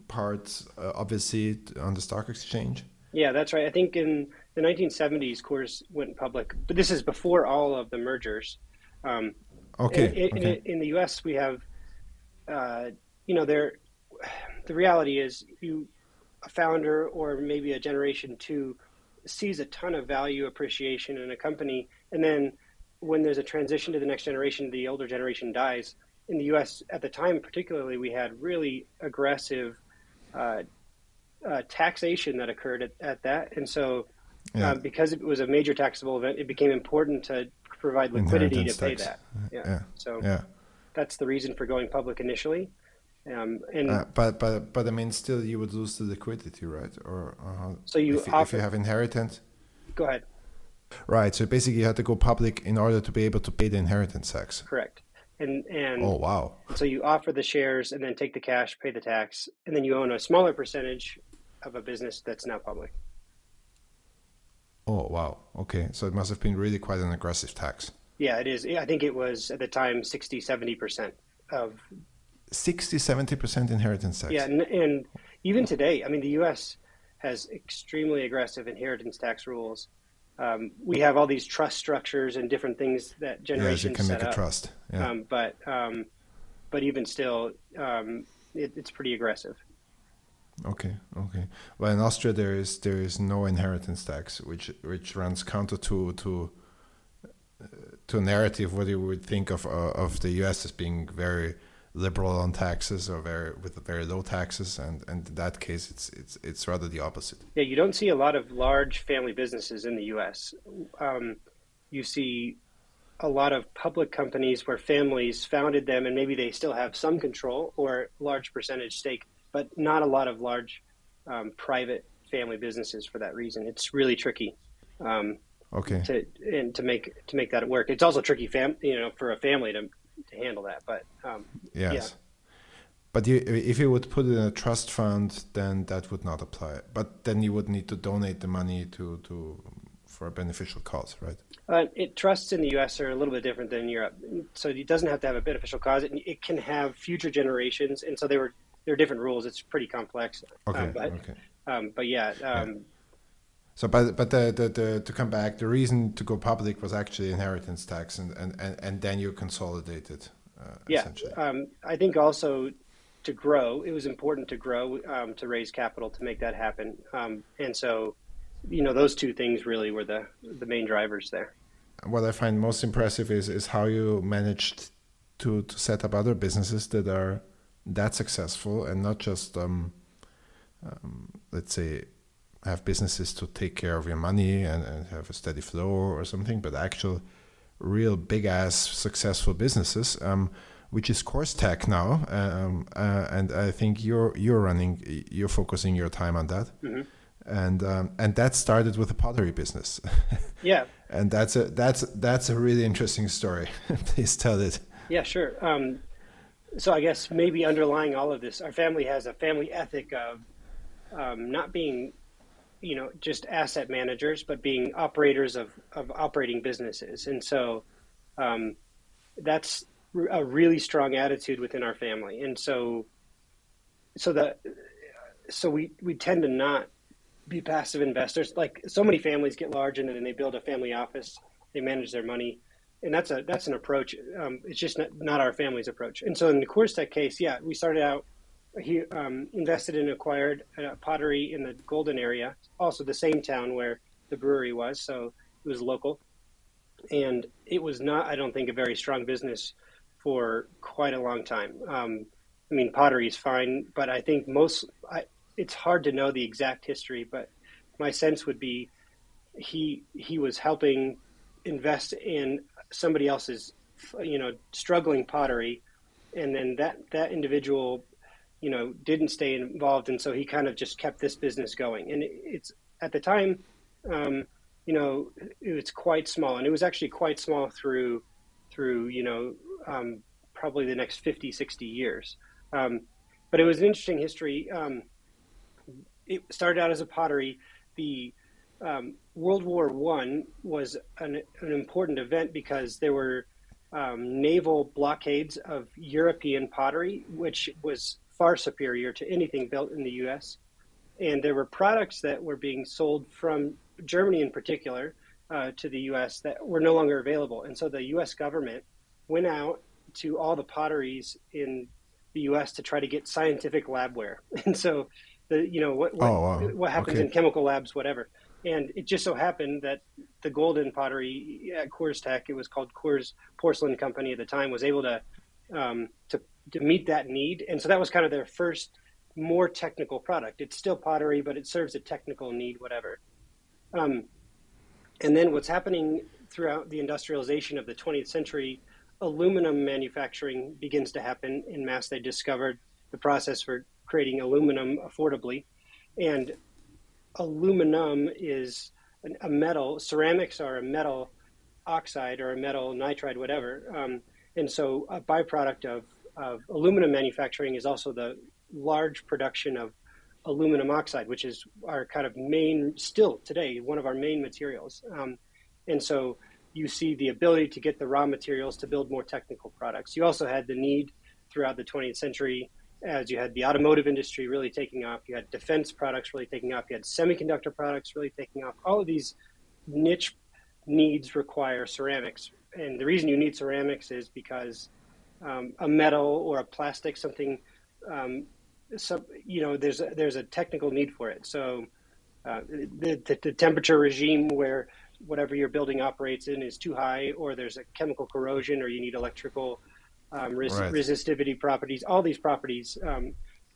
Speaker 1: parts, uh, obviously, on the stock exchange.
Speaker 2: Yeah, that's right. I think in the 1970s, Coors went public, but this is before all of the mergers.
Speaker 1: Um, okay.
Speaker 2: In,
Speaker 1: okay.
Speaker 2: In, in, the U.S., we have, uh, you know, there. The reality is, you a founder or maybe a generation two sees a ton of value appreciation in a company, and then when there's a transition to the next generation, the older generation dies. In the U.S. at the time, particularly, we had really aggressive uh, uh, taxation that occurred at, at that, and so yeah. um, because it was a major taxable event, it became important to provide liquidity to pay that. Yeah. yeah. So yeah. that's the reason for going public initially. Um, and uh,
Speaker 1: but but but I mean, still, you would lose the liquidity, right? Or, or
Speaker 2: so you
Speaker 1: if, if you have inheritance.
Speaker 2: Go ahead.
Speaker 1: Right. So basically, you had to go public in order to be able to pay the inheritance tax.
Speaker 2: Correct. And and
Speaker 1: oh wow.
Speaker 2: So you offer the shares and then take the cash, pay the tax, and then you own a smaller percentage of a business that's now public.
Speaker 1: Oh wow. Okay. So it must have been really quite an aggressive tax.
Speaker 2: Yeah, it is. I think it was at the time 60, 70 percent of
Speaker 1: 60 70% inheritance tax
Speaker 2: yeah and, and, even today i mean the us has extremely aggressive inheritance tax rules um, we have all these trust structures and different things that generations
Speaker 1: yeah, you can
Speaker 2: set
Speaker 1: make
Speaker 2: up.
Speaker 1: a trust yeah.
Speaker 2: Um, but um, but even still um, it, it's pretty aggressive
Speaker 1: okay okay well in austria there is there is no inheritance tax which which runs counter to to uh, to a narrative what you would think of uh, of the us as being very liberal on taxes or very with very low taxes, and, and in that case, it's it's it's rather the opposite.
Speaker 2: Yeah, you don't see a lot of large family businesses in the U.S. Um, you see a lot of public companies where families founded them, and maybe they still have some control or large percentage stake, but not a lot of large um, private family businesses for that reason. It's really tricky. Um,
Speaker 1: okay.
Speaker 2: To and to make to make that work, it's also tricky, fam- you know, for a family to to handle that. But um,
Speaker 1: yes.
Speaker 2: Yeah.
Speaker 1: But you, if you would put it in a trust fund, then that would not apply. But then you would need to donate the money to, to for a beneficial cause, right?
Speaker 2: Uh, it, trusts in the U.S. are a little bit different than Europe, so it doesn't have to have a beneficial cause. It, it can have future generations, and so they were there are different rules. It's pretty complex.
Speaker 1: Okay. Um, but, okay.
Speaker 2: Um, but yeah, um, yeah.
Speaker 1: So, but but the, the, the, to come back, the reason to go public was actually inheritance tax, and and, and, and then you consolidated. Uh,
Speaker 2: yeah, um, I think also to grow, it was important to grow um, to raise capital to make that happen, um, and so you know those two things really were the the main drivers there.
Speaker 1: what I find most impressive is is how you managed to to set up other businesses that are that successful and not just um, um, let's say have businesses to take care of your money and, and have a steady flow or something, but actual real big ass successful businesses. Um, which is CoorsTek now, um, uh, and I think you're you're running, you're focusing your time on that. Mm-hmm and um, and that started with a pottery business.
Speaker 2: yeah,
Speaker 1: and that's a that's that's a really interesting story. Please tell it.
Speaker 2: Yeah, sure. Um, so I guess maybe underlying all of this, our family has a family ethic of um, not being, you know, just asset managers, but being operators of of operating businesses, and so um, that's a really strong attitude within our family, and so so the so we we tend to not be passive investors. Like so many families get large and then they build a family office, they manage their money, and that's a that's an approach. Um, it's just not, not our family's approach. And so in the CoorsTek case, yeah, we started out. He um, invested and acquired pottery in the Golden area, also the same town where the brewery was, so it was local. And it was not, I don't think, a very strong business for quite a long time. Um, I mean, pottery is fine, but I think most, I, it's hard to know the exact history, but my sense would be he he was helping invest in somebody else's you know struggling pottery, and then that that individual you know didn't stay involved, and so he kind of just kept this business going. And it's at the time, um, you know, it's quite small, and it was actually quite small through through you know um, probably the next 50, 60 years. Um, but it was an interesting history. Um, it started out as a pottery. The um, World War One was an, an, important event because there were um, naval blockades of European pottery, which was far superior to anything built in the U.S. And there were products that were being sold from Germany, in particular, uh, to the U.S. that were no longer available. And so the U.S. government went out to all the potteries in the U.S. to try to get scientific labware. And so the you know what what, oh, wow. what happens okay. in chemical labs, whatever. And it just so happened that the golden pottery at CoorsTek, it was called Coors Porcelain Company at the time, was able to um, to to meet that need, and so that was kind of their first more technical product. It's still pottery, but it serves a technical need, whatever. Um, and then what's happening throughout the industrialization of the 20th century, aluminum manufacturing begins to happen in mass. They discovered the process for creating aluminum affordably. And aluminum is a metal, ceramics are a metal oxide or a metal nitride, whatever. Um, and so a byproduct of, of aluminum manufacturing is also the large production of aluminum oxide, which is our kind of main, still today, one of our main materials. Um, and so you see the ability to get the raw materials to build more technical products. You also had the need throughout the 20th century as you had the automotive industry really taking off, you had defense products really taking off, you had semiconductor products really taking off. All of these niche needs require ceramics, and the reason you need ceramics is because um, a metal or a plastic, something, um, some, you know, there's a, there's a technical need for it. So uh, the, the, the temperature regime where whatever your building operates in is too high, or there's a chemical corrosion, or you need electrical um, res- right. resistivity properties, all these properties um,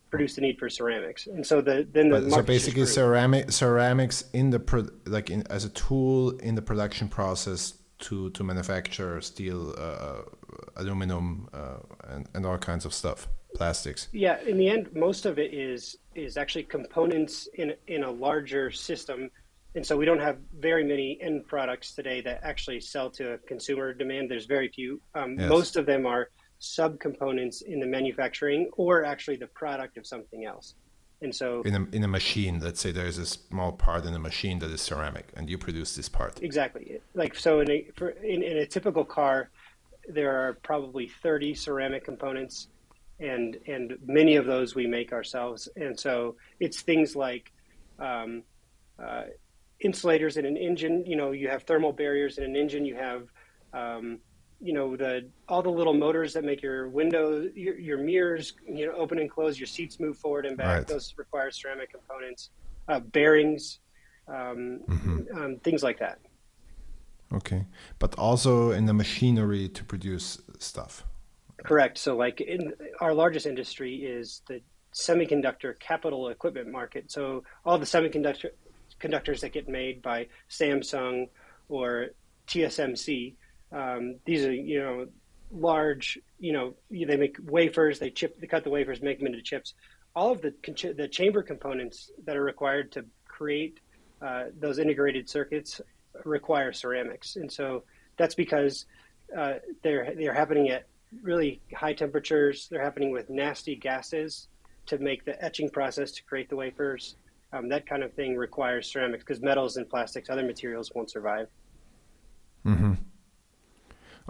Speaker 2: produce the need for ceramics. And so the then the
Speaker 1: so basically ceramic ceramics in the pro- like in, as a tool in the production process to to manufacture steel, uh, uh, aluminum, uh, and and all kinds of stuff, plastics.
Speaker 2: Yeah, in the end, most of it is is actually components in in a larger system. And so we don't have very many end products today that actually sell to consumer demand. There's very few. Um, yes. Most of them are subcomponents in the manufacturing or actually the product of something else. And so,
Speaker 1: in a, in a machine, let's say there's a small part in a machine that is ceramic, and you produce this part.
Speaker 2: Exactly. Like so, in a for, in, in a typical car, there are probably 30 ceramic components, and and many of those we make ourselves. And so, it's things like um, uh, insulators in an engine. You know, you have thermal barriers in an engine. You have um, you know the all the little motors that make your windows your, your mirrors you know open and close your seats move forward and back right. those require ceramic components uh, bearings um, mm-hmm. um, things like that
Speaker 1: Okay, but also in the machinery to produce stuff.
Speaker 2: Correct. So, like in our largest industry is the semiconductor capital equipment market. So, all the semiconductor conductors that get made by Samsung or TSMC, um, these are you know large. You know they make wafers. They chip. They cut the wafers, make them into chips. All of the the chamber components that are required to create uh, those integrated circuits require ceramics, and so that's because uh, they're they're happening at really high temperatures. They're happening with nasty gases to make the etching process to create the wafers. Um, that kind of thing requires ceramics because metals and plastics, other materials won't survive.
Speaker 1: Mm-hmm.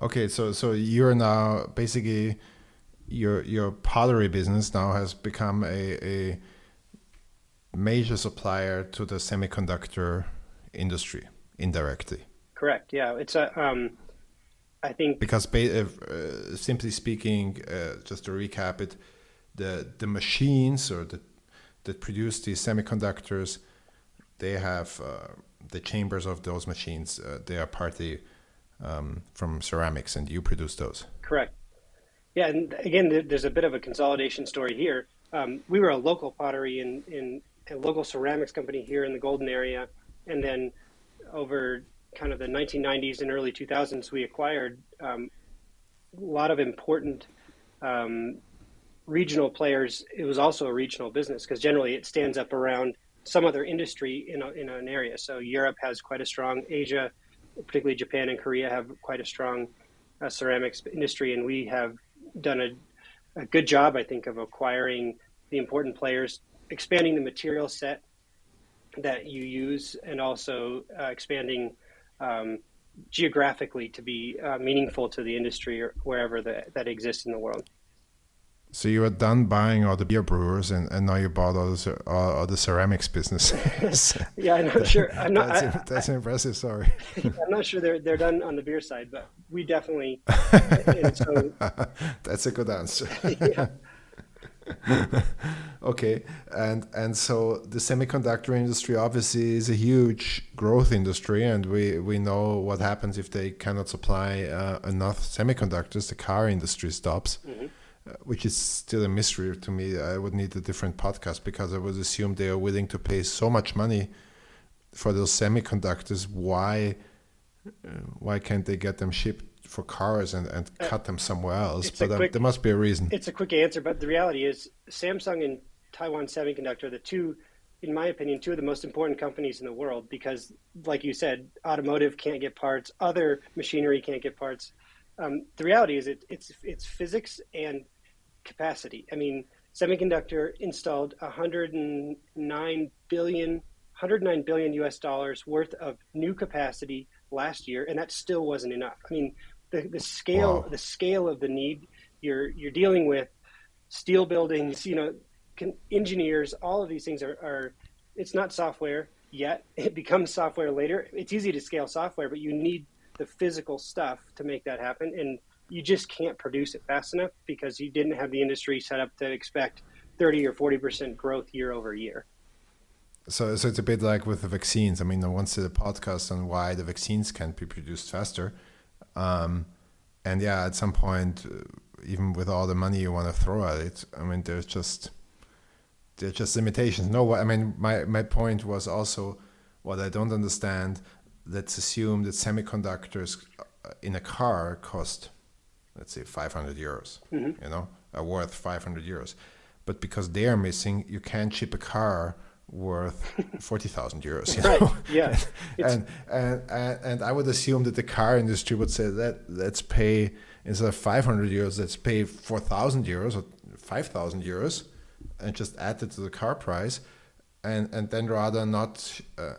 Speaker 1: Okay, so so you're now basically your your pottery business now has become a, a major supplier to the semiconductor industry indirectly.
Speaker 2: Correct. Yeah, it's a. Um, I think
Speaker 1: because uh, uh, simply speaking, uh, just to recap it, the the machines or the that produce these semiconductors, they have uh, the chambers of those machines. Uh, they are partly um, from ceramics, and you produce those.
Speaker 2: Correct. Yeah, and again, there's a bit of a consolidation story here. Um, we were a local pottery in in a local ceramics company here in the Golden area, and then over kind of the 1990s and early 2000s, we acquired um, a lot of important um, regional players. It was also a regional business because generally it stands up around some other industry in, a, in an area. So Europe has quite a strong, Asia, particularly Japan and Korea, have quite a strong uh, ceramics industry, and we have done a, a good job, I think, of acquiring the important players, expanding the material set that you use, and also uh, expanding um, geographically to be uh, meaningful to the industry or wherever the, that exists in the world.
Speaker 1: So you were done buying all the beer brewers, and, and now you bought all the, all, all the ceramics business.
Speaker 2: yeah, I'm not sure. I'm not.
Speaker 1: That's, I,
Speaker 2: that's
Speaker 1: I, impressive. Sorry.
Speaker 2: I'm not sure they're they're done on the beer side, but we definitely.
Speaker 1: so, that's a good answer. yeah. okay, and and so the semiconductor industry obviously is a huge growth industry, and we we know what happens if they cannot supply uh, enough semiconductors. The car industry stops. Mm-hmm. Uh, which is still a mystery to me. I would need a different podcast because I would assume they are willing to pay so much money for those semiconductors. Why, uh, why can't they get them shipped for cars and, and uh, cut them somewhere else. But quick, there must be a reason.
Speaker 2: It's a quick answer, but the reality is Samsung and Taiwan Semiconductor, the two, in my opinion, two of the most important companies in the world because, like you said, automotive can't get parts, other machinery can't get parts. Um, the reality is it, it's it's physics and capacity. I mean, Semiconductor installed 109 billion 109 billion US dollars worth of new capacity last year, and that still wasn't enough. I mean, the, the scale wow. the scale of the need you're you're dealing with steel buildings you know can, engineers all of these things are, are it's not software yet it becomes software later it's easy to scale software but you need the physical stuff to make that happen and you just can't produce it fast enough because you didn't have the industry set up to expect 30 or 40 percent growth year over year
Speaker 1: so, so it's a bit like with the vaccines. I mean, I once did a podcast on why the vaccines can't be produced faster, um, and yeah, at some point, uh, even with all the money you want to throw at it, I mean, there's just there's just limitations. No, what I mean, my my point was also what I don't understand. Let's assume that semiconductors uh, in a car cost, let's say, 500 euros. Mm-hmm. You know, are worth 500 euros, but because they are missing, you can't ship a car worth 40,000 euros.
Speaker 2: Right. Yeah.
Speaker 1: and, and, and, and I would assume that the car industry would say that let's pay, instead of 500 euros, let's pay 4,000 euros or 5,000 euros and just add it to the car price. And, and then rather not, uh,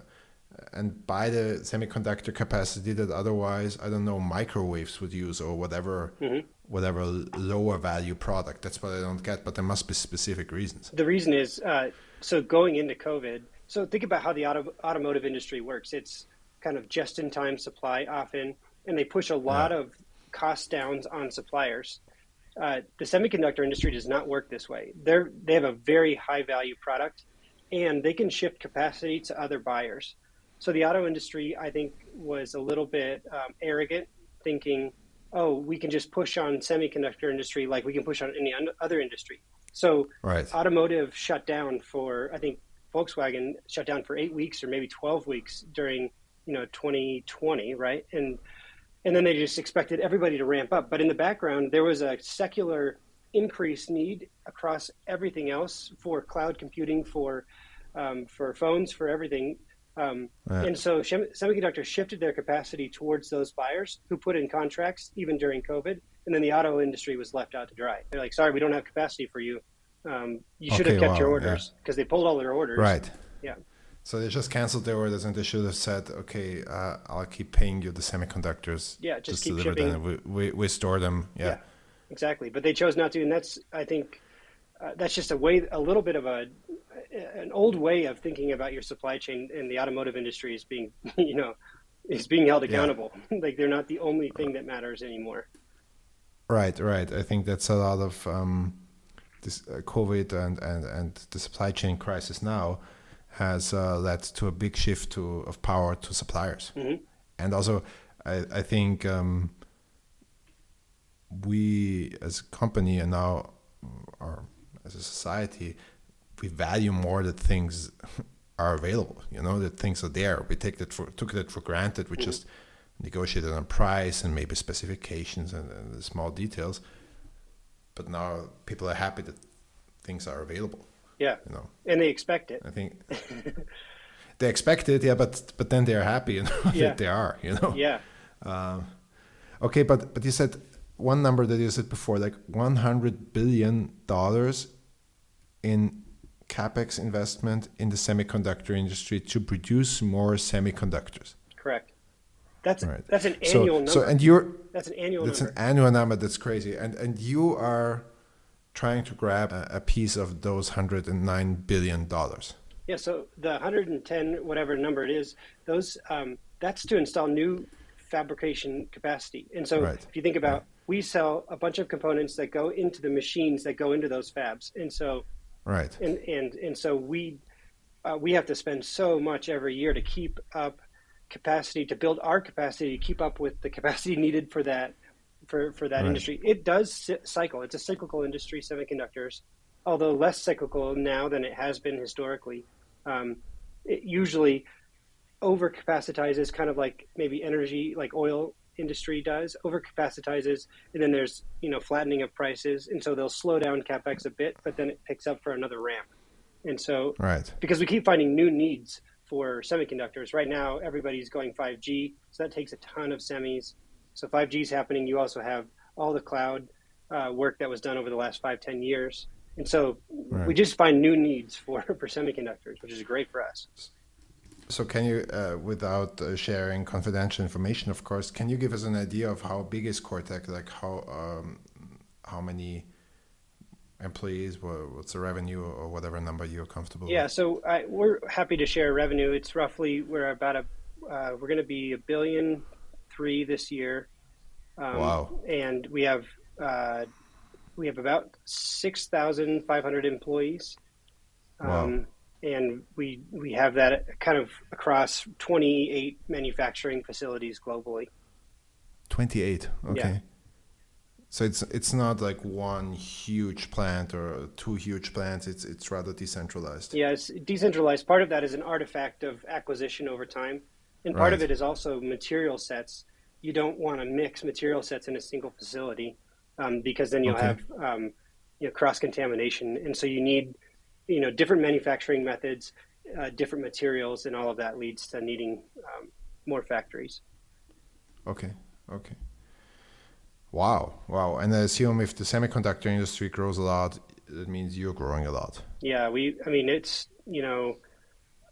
Speaker 1: and buy the semiconductor capacity that otherwise, I don't know, microwaves would use or whatever. Mm-hmm whatever lower value product. That's what I don't get, but there must be specific reasons.
Speaker 2: The reason is uh, so going into COVID, so think about how the auto, automotive industry works. It's kind of just in time supply often, and they push a lot yeah. of cost downs on suppliers. Uh, the semiconductor industry does not work this way. They're, they have a very high value product, and they can shift capacity to other buyers. So the auto industry, I think, was a little bit um, arrogant, thinking, "Oh, we can just push on semiconductor industry like we can push on any other industry." So
Speaker 1: right.
Speaker 2: automotive shut down for I think Volkswagen shut down for eight weeks or maybe twelve weeks during you know 2020, right? And and then they just expected everybody to ramp up. But in the background, there was a secular increased need across everything else for cloud computing, for um, for phones, for everything. Um, yeah. And so semiconductors shifted their capacity towards those buyers who put in contracts even during COVID. And then the auto industry was left out to dry. They're like, sorry, we don't have capacity for you. Um, you should okay, have kept wow, your orders because yeah. they pulled all their orders.
Speaker 1: Right.
Speaker 2: Yeah.
Speaker 1: So they just canceled their orders and they should have said, okay, uh, I'll keep paying you the semiconductors.
Speaker 2: Yeah, just, just keep shipping.
Speaker 1: Them. We, we, we, store them. Yeah. yeah.
Speaker 2: exactly. But they chose not to. And that's, I think, uh, that's just a way, a little bit of a, an old way of thinking about your supply chain in the automotive industry is being, you know, is being held accountable. Yeah. like they're not the only thing that matters anymore.
Speaker 1: Right, right. I think that's a lot of um, this uh, COVID and, and, and the supply chain crisis now has uh, led to a big shift to of power to suppliers, mm-hmm. and also I, I think um, we as a company and now or as a society we value more that things are available. You know that things are there. We take that for took that for granted. We mm-hmm. just negotiated on price and maybe specifications and, and the small details. But now people are happy that things are available.
Speaker 2: Yeah. You know, and they expect it.
Speaker 1: I think they expect it, yeah, but but then they're happy, you know, yeah. they are, you know.
Speaker 2: Yeah.
Speaker 1: Uh, okay, but but you said one number that you said before, like one hundred billion dollars in capex investment in the semiconductor industry to produce more semiconductors.
Speaker 2: Correct. That's right. that's an annual so, number.
Speaker 1: So and you're
Speaker 2: that's an annual.
Speaker 1: That's
Speaker 2: number.
Speaker 1: an annual number. That's crazy. And and you are trying to grab a, a piece of those $109 billion.
Speaker 2: Yeah, so the 110, whatever number it is, those um, that's to install new fabrication capacity. And so right. if you think about, right. we sell a bunch of components that go into the machines that go into those fabs. And so,
Speaker 1: right.
Speaker 2: And, and, and so we, uh, we have to spend so much every year to keep up capacity, to build our capacity, to keep up with the capacity needed for that for, for that right. industry. It does cycle. It's a cyclical industry, semiconductors, although less cyclical now than it has been historically. Um, it usually overcapacitizes, kind of like maybe energy, like oil industry does, overcapacitizes, and then there's you know flattening of prices, and so they'll slow down capex a bit, but then it picks up for another ramp. And so,
Speaker 1: right,
Speaker 2: because we keep finding new needs for semiconductors. Right now, everybody's going 5G, so that takes a ton of semis. So 5G is happening. You also have all the cloud uh, work that was done over the last five, ten years. And so right. we just find new needs for, for semiconductors, which is great for us.
Speaker 1: So, can you, uh, without uh, sharing confidential information, of course, can you give us an idea of how big is CoorsTek? Like how um, how many employees? What's the revenue, or whatever number you're comfortable?
Speaker 2: Yeah,
Speaker 1: with?
Speaker 2: Yeah, so I, we're happy to share revenue. It's roughly we're about a uh, we're going to be a billion three this year.
Speaker 1: Um, wow!
Speaker 2: And we have uh, we have about six thousand five hundred employees.
Speaker 1: Um, wow.
Speaker 2: And we we have that kind of across twenty eight manufacturing facilities globally.
Speaker 1: Twenty eight. Okay. Yeah. So it's it's not like one huge plant or two huge plants. It's it's rather decentralized.
Speaker 2: Yeah, it's decentralized. Part of that is an artifact of acquisition over time. And part right. of it is also material sets. You don't want to mix material sets in a single facility um, because then you'll okay. have um, you know, cross contamination, and so you need you know different manufacturing methods, uh, different materials, and all of that leads to needing um, more factories.
Speaker 1: Okay. Okay. Wow. Wow. And I assume if the semiconductor industry grows a lot, that means you're growing a lot.
Speaker 2: Yeah. We. I mean, it's you know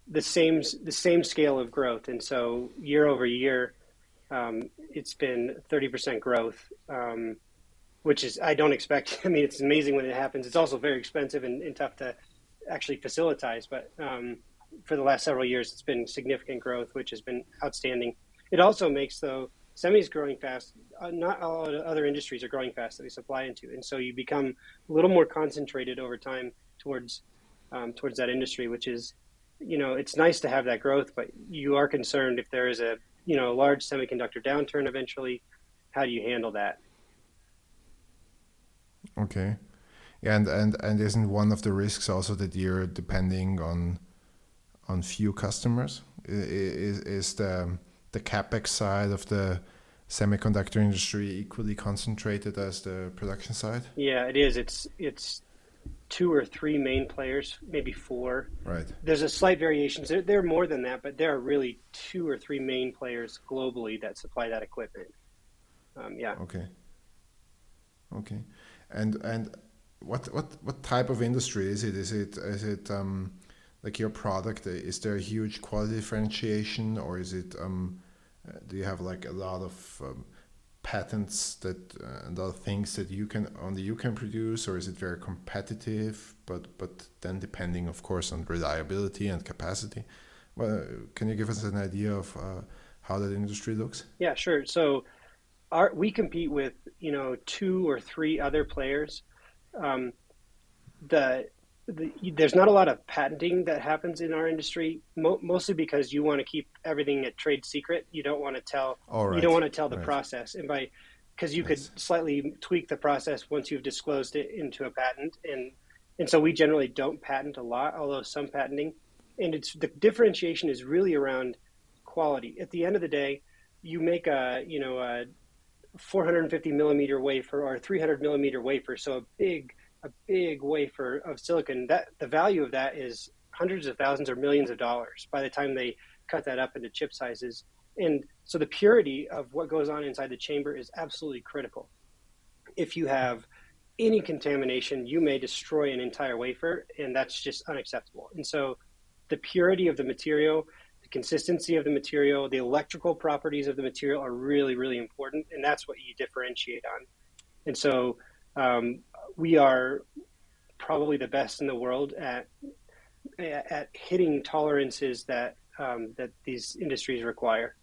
Speaker 2: the same the same scale of growth, and so year over year, um, it's been thirty percent growth, um, which is I don't expect. I mean, it's amazing when it happens. It's also very expensive and, and tough to actually facilitize, but um, for the last several years, it's been significant growth, which has been outstanding. It also makes though semis growing fast. Uh, not all other industries are growing fast that we supply into, and so you become a little more concentrated over time towards um, towards that industry, which is you know, it's nice to have that growth, but you are concerned if there is a, you know, a large semiconductor downturn eventually, how do you handle that?
Speaker 1: Okay. And, and, and isn't one of the risks also that you're depending on on few customers? Is, is the, the capex side of the semiconductor industry equally concentrated as the production side?
Speaker 2: Yeah, it is. It's it's two or three main players, maybe four.
Speaker 1: Right.
Speaker 2: There's a slight variations. There, there are more than that, but there are really two or three main players globally that supply that equipment. Um, yeah.
Speaker 1: Okay. Okay, and and what what what type of industry is it? Is it is it um, like your product? Is there a huge quality differentiation, or is it um, do you have like a lot of um, patents that uh, and other things that you can only you can produce, or is it very competitive? But but then depending, of course, on reliability and capacity. Well, can you give us an idea of uh, how that industry looks?
Speaker 2: Yeah, sure. So, our we compete with you know two or three other players. Um, the the, there's not a lot of patenting that happens in our industry, mo- mostly because you want to keep everything a trade secret. You don't want to tell. You don't want to tell the right. process, and by because you could slightly tweak the process once you've disclosed it into a patent, and and so we generally don't patent a lot, although some patenting, and it's the differentiation is really around quality. At the end of the day, you make a you know a 450 millimeter wafer or 300 millimeter wafer, so a big a big wafer of silicon, that the value of that is hundreds of thousands or millions of dollars by the time they cut that up into chip sizes. And so the purity of what goes on inside the chamber is absolutely critical. If you have any contamination, you may destroy an entire wafer, and that's just unacceptable. And so the purity of the material, the consistency of the material, the electrical properties of the material are really, really important, and that's what you differentiate on. And so um, we are probably the best in the world at at hitting tolerances that um, that these industries require.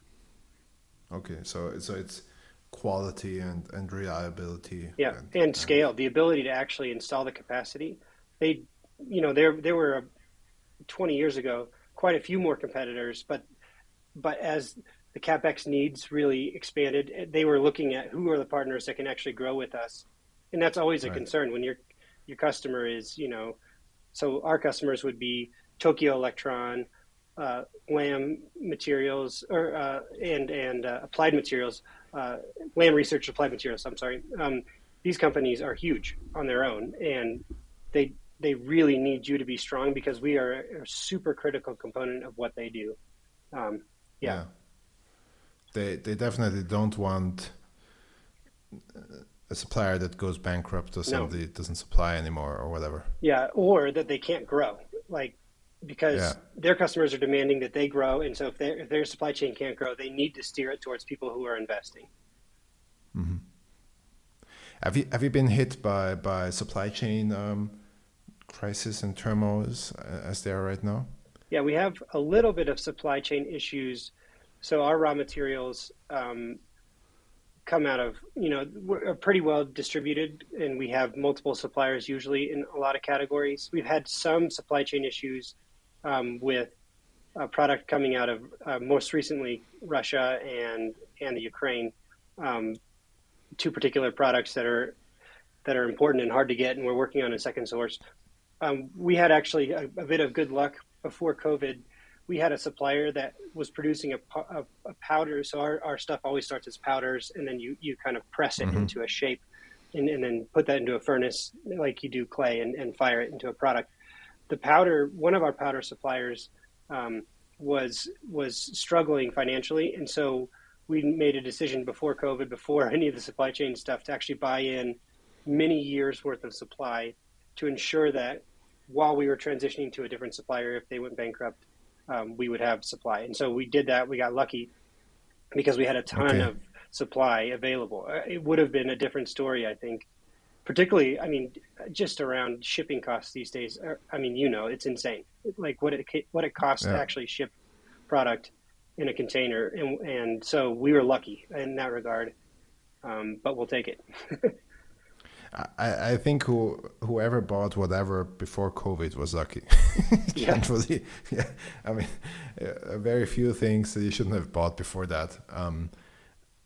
Speaker 1: Okay, so so it's quality and, and reliability.
Speaker 2: Yeah, and, and scale, the ability to actually install the capacity. They, you know, there there were twenty years ago quite a few more competitors, but but as the capex needs really expanded, they were looking at who are the partners that can actually grow with us and that's always a right. concern when your your customer is you know so our customers would be Tokyo Electron, uh, Lam Materials, or uh, and and uh, Applied Materials, uh, Lam Research Applied Materials. I'm sorry. Um, these companies are huge on their own, and they they really need you to be strong because we are a super critical component of what they do. Um, yeah. yeah.
Speaker 1: They they definitely don't want a supplier that goes bankrupt or somebody no. doesn't supply anymore or whatever.
Speaker 2: Yeah, or that they can't grow, like because yeah. their customers are demanding that they grow, and so if, if their supply chain can't grow, they need to steer it towards people who are investing.
Speaker 1: Mm-hmm. Have you have you been hit by by supply chain um, crisis and turmoils uh, as they are right now?
Speaker 2: Yeah, we have a little bit of supply chain issues. So our raw materials um, come out of you know we're pretty well distributed and we have multiple suppliers usually in a lot of categories. We've had some supply chain issues um, with a product coming out of uh, most recently russia and and the ukraine um, two particular products that are that are important and hard to get and we're working on a second source. Um, we had actually a, a bit of good luck before covid we had a supplier that was producing a, a, a, powder. So our, our stuff always starts as powders, and then you, you kind of press it mm-hmm. into a shape and, and, then put that into a furnace like you do clay and, and, fire it into a product. The powder, one of our powder suppliers um, was was struggling financially, and so we made a decision before COVID, before any of the supply chain stuff, to actually buy in many years worth of supply to ensure that while we were transitioning to a different supplier, if they went bankrupt, um, we would have supply. And so we did that. We got lucky because we had a ton okay. of supply available. Uh, it would have been a different story, I think. Particularly, I mean, just around shipping costs these days. I mean, you know, it's insane. Like what it what it costs yeah. to actually ship product in a container, and and so we were lucky in that regard. Um, but we'll take it.
Speaker 1: I, I think who whoever bought whatever before COVID was lucky.
Speaker 2: Yeah.
Speaker 1: Generally, yeah. I mean, uh, very few things that you shouldn't have bought before that. Um,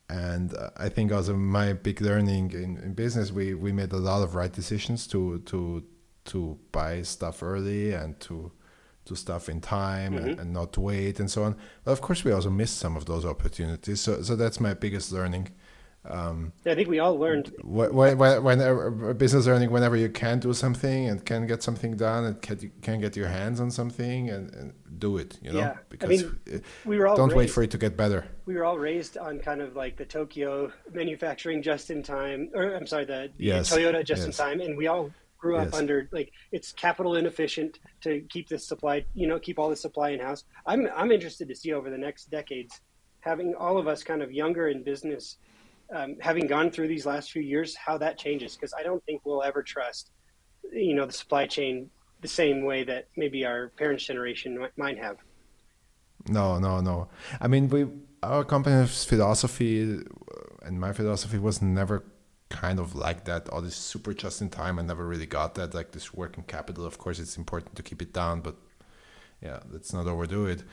Speaker 1: and uh, I think also my big learning in, in business, we, we made a lot of right decisions to to to buy stuff early and to do stuff in time
Speaker 2: Mm-hmm.
Speaker 1: and, and not to wait and so on. But of course, we also missed some of those opportunities. So so that's my biggest learning. Um,
Speaker 2: I think we all learned.
Speaker 1: wh- wh- wh- whenever business learning, whenever you can do something and can get something done and can, can get your hands on something and, and do it, you know,
Speaker 2: Yeah. I
Speaker 1: because
Speaker 2: mean,
Speaker 1: uh,
Speaker 2: We were all
Speaker 1: don't wait
Speaker 2: raised,
Speaker 1: for it to get better.
Speaker 2: we were all raised on kind of like the Tokyo manufacturing just in time, or I'm sorry, the, the Toyota just in time, and we all grew up
Speaker 1: Yes.
Speaker 2: under like it's capital inefficient to keep this supply, you know, keep all the supply in house. I'm I'm interested to see over the next decades, having all of us kind of younger in business, um, having gone through these last few years, how that changes because I don't think we'll ever trust, you know, the supply chain the same way that maybe our parents' generation might- have.
Speaker 1: No, no, no. I mean, we our company's philosophy uh, and my philosophy was never kind of like that. All this super just in time. I never really got that. Like this working capital. Of course, it's important to keep it down, but yeah, let's not overdo it.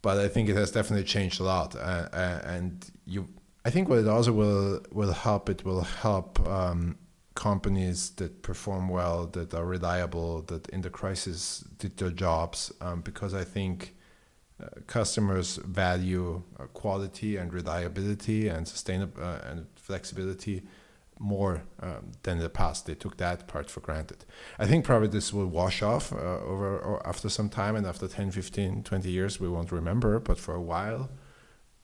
Speaker 1: But I think it has definitely changed a lot, uh, and you. I think what it also will will help. It will help um, companies that perform well, that are reliable, that in the crisis did their jobs, um, because I think uh, customers value uh, quality and reliability and sustainable uh, and flexibility more um, than in the past. They took that part for granted. I think probably this will wash off uh, over or after some time, and after 10, 15, 20 years, we won't remember. But for a while,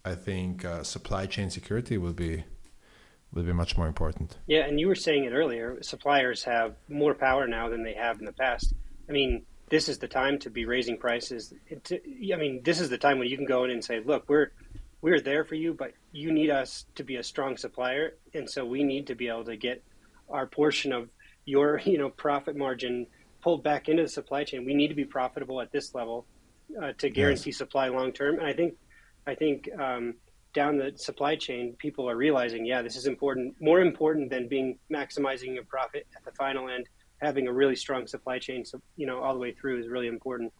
Speaker 1: I think uh, supply chain security will be will be much more important.
Speaker 2: Yeah, and you were saying it earlier. Suppliers have more power now than they have in the past. I mean, this is the time to be raising prices. It, I mean, this is the time when you can go in and say, "Look, we're we're there for you, but you need us to be a strong supplier, and so we need to be able to get our portion of your you know profit margin pulled back into the supply chain. We need to be profitable at this level uh, to guarantee supply long term. And I think I think um, down the supply chain, people are realizing, yeah, this is important, more important than being maximizing your profit at the final end. Having a really strong supply chain, so you know, all the way through is really important.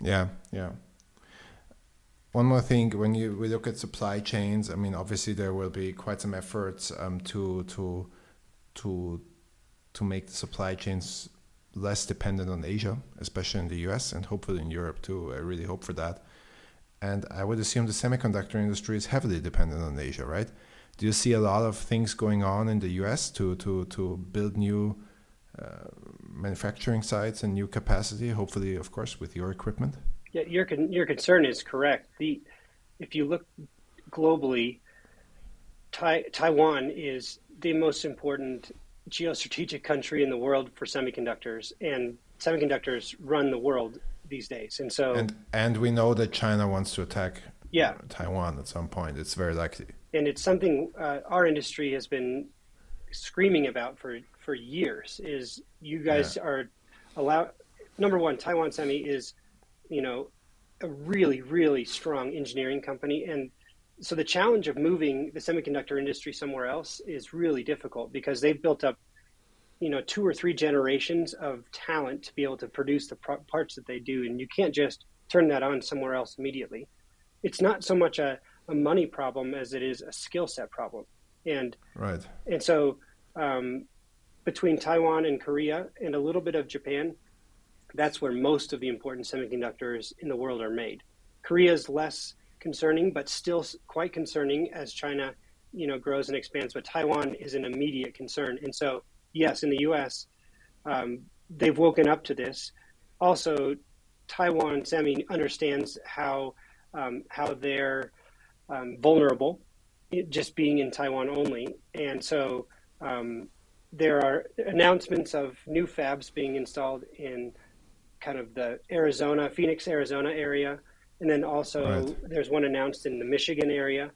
Speaker 1: Yeah, yeah. One more thing, when you we look at supply chains, I mean, obviously there will be quite some efforts um, to to to to make the supply chains less dependent on Asia, especially in the U.S. and hopefully in Europe too. I really hope for that. And I would assume the semiconductor industry is heavily dependent on Asia, right? Do you see a lot of things going on in the U.S. to to to build new uh, manufacturing sites and new capacity? Hopefully, of course, with your equipment.
Speaker 2: Yeah, your con- your concern is correct. The if you look globally, tai- Taiwan is the most important geostrategic country in the world for semiconductors, and semiconductors run the world these days. And so,
Speaker 1: And and we know that China wants to attack
Speaker 2: yeah,
Speaker 1: Taiwan at some point. It's very likely.
Speaker 2: and it's something uh, our industry has been screaming about for for years. Is you guys are allow number one, Taiwan Semi is, you know, a really really strong engineering company, and so the challenge of moving the semiconductor industry somewhere else is really difficult because they've built up, you know, two or three generations of talent to be able to produce the pro- parts that they do, and you can't just turn that on somewhere else immediately. It's not so much a, a money problem as it is a skill set problem, and
Speaker 1: Right.
Speaker 2: and so um, between Taiwan and Korea and a little bit of Japan, that's where most of the important semiconductors in the world are made. Korea is less concerning, but still quite concerning as China, you know, grows and expands. But Taiwan is an immediate concern, and so yes, in the U.S., um, they've woken up to this. Also, Taiwan Semi understands how um, how they're um, vulnerable, just being in Taiwan only, and so um, there are announcements of new fabs being installed in kind of the Arizona, Phoenix, Arizona area, and then also
Speaker 1: Right.
Speaker 2: there's one announced in the Michigan area.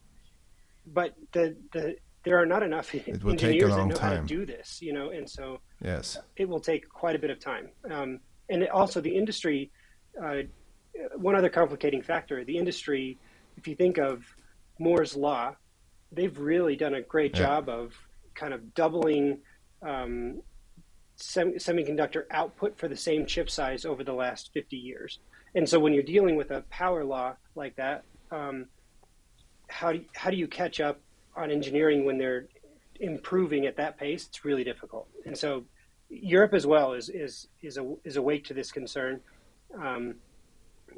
Speaker 2: But the the there are not enough
Speaker 1: It will take a
Speaker 2: engineers that
Speaker 1: long
Speaker 2: know how to do this, you know, and so
Speaker 1: Yes.
Speaker 2: it will take quite a bit of time. Um, and it, also, the industry, uh, one other complicating factor, the industry, if you think of Moore's Law, they've really done a great
Speaker 1: Yeah.
Speaker 2: job of kind of doubling um, sem- semiconductor output for the same chip size over the last 50 years. And so when you're dealing with a power law like that, um, how do you, how do you catch up on engineering when they're improving at that pace? It's really difficult. And so Europe as well is is is, a, is awake to this concern. Um,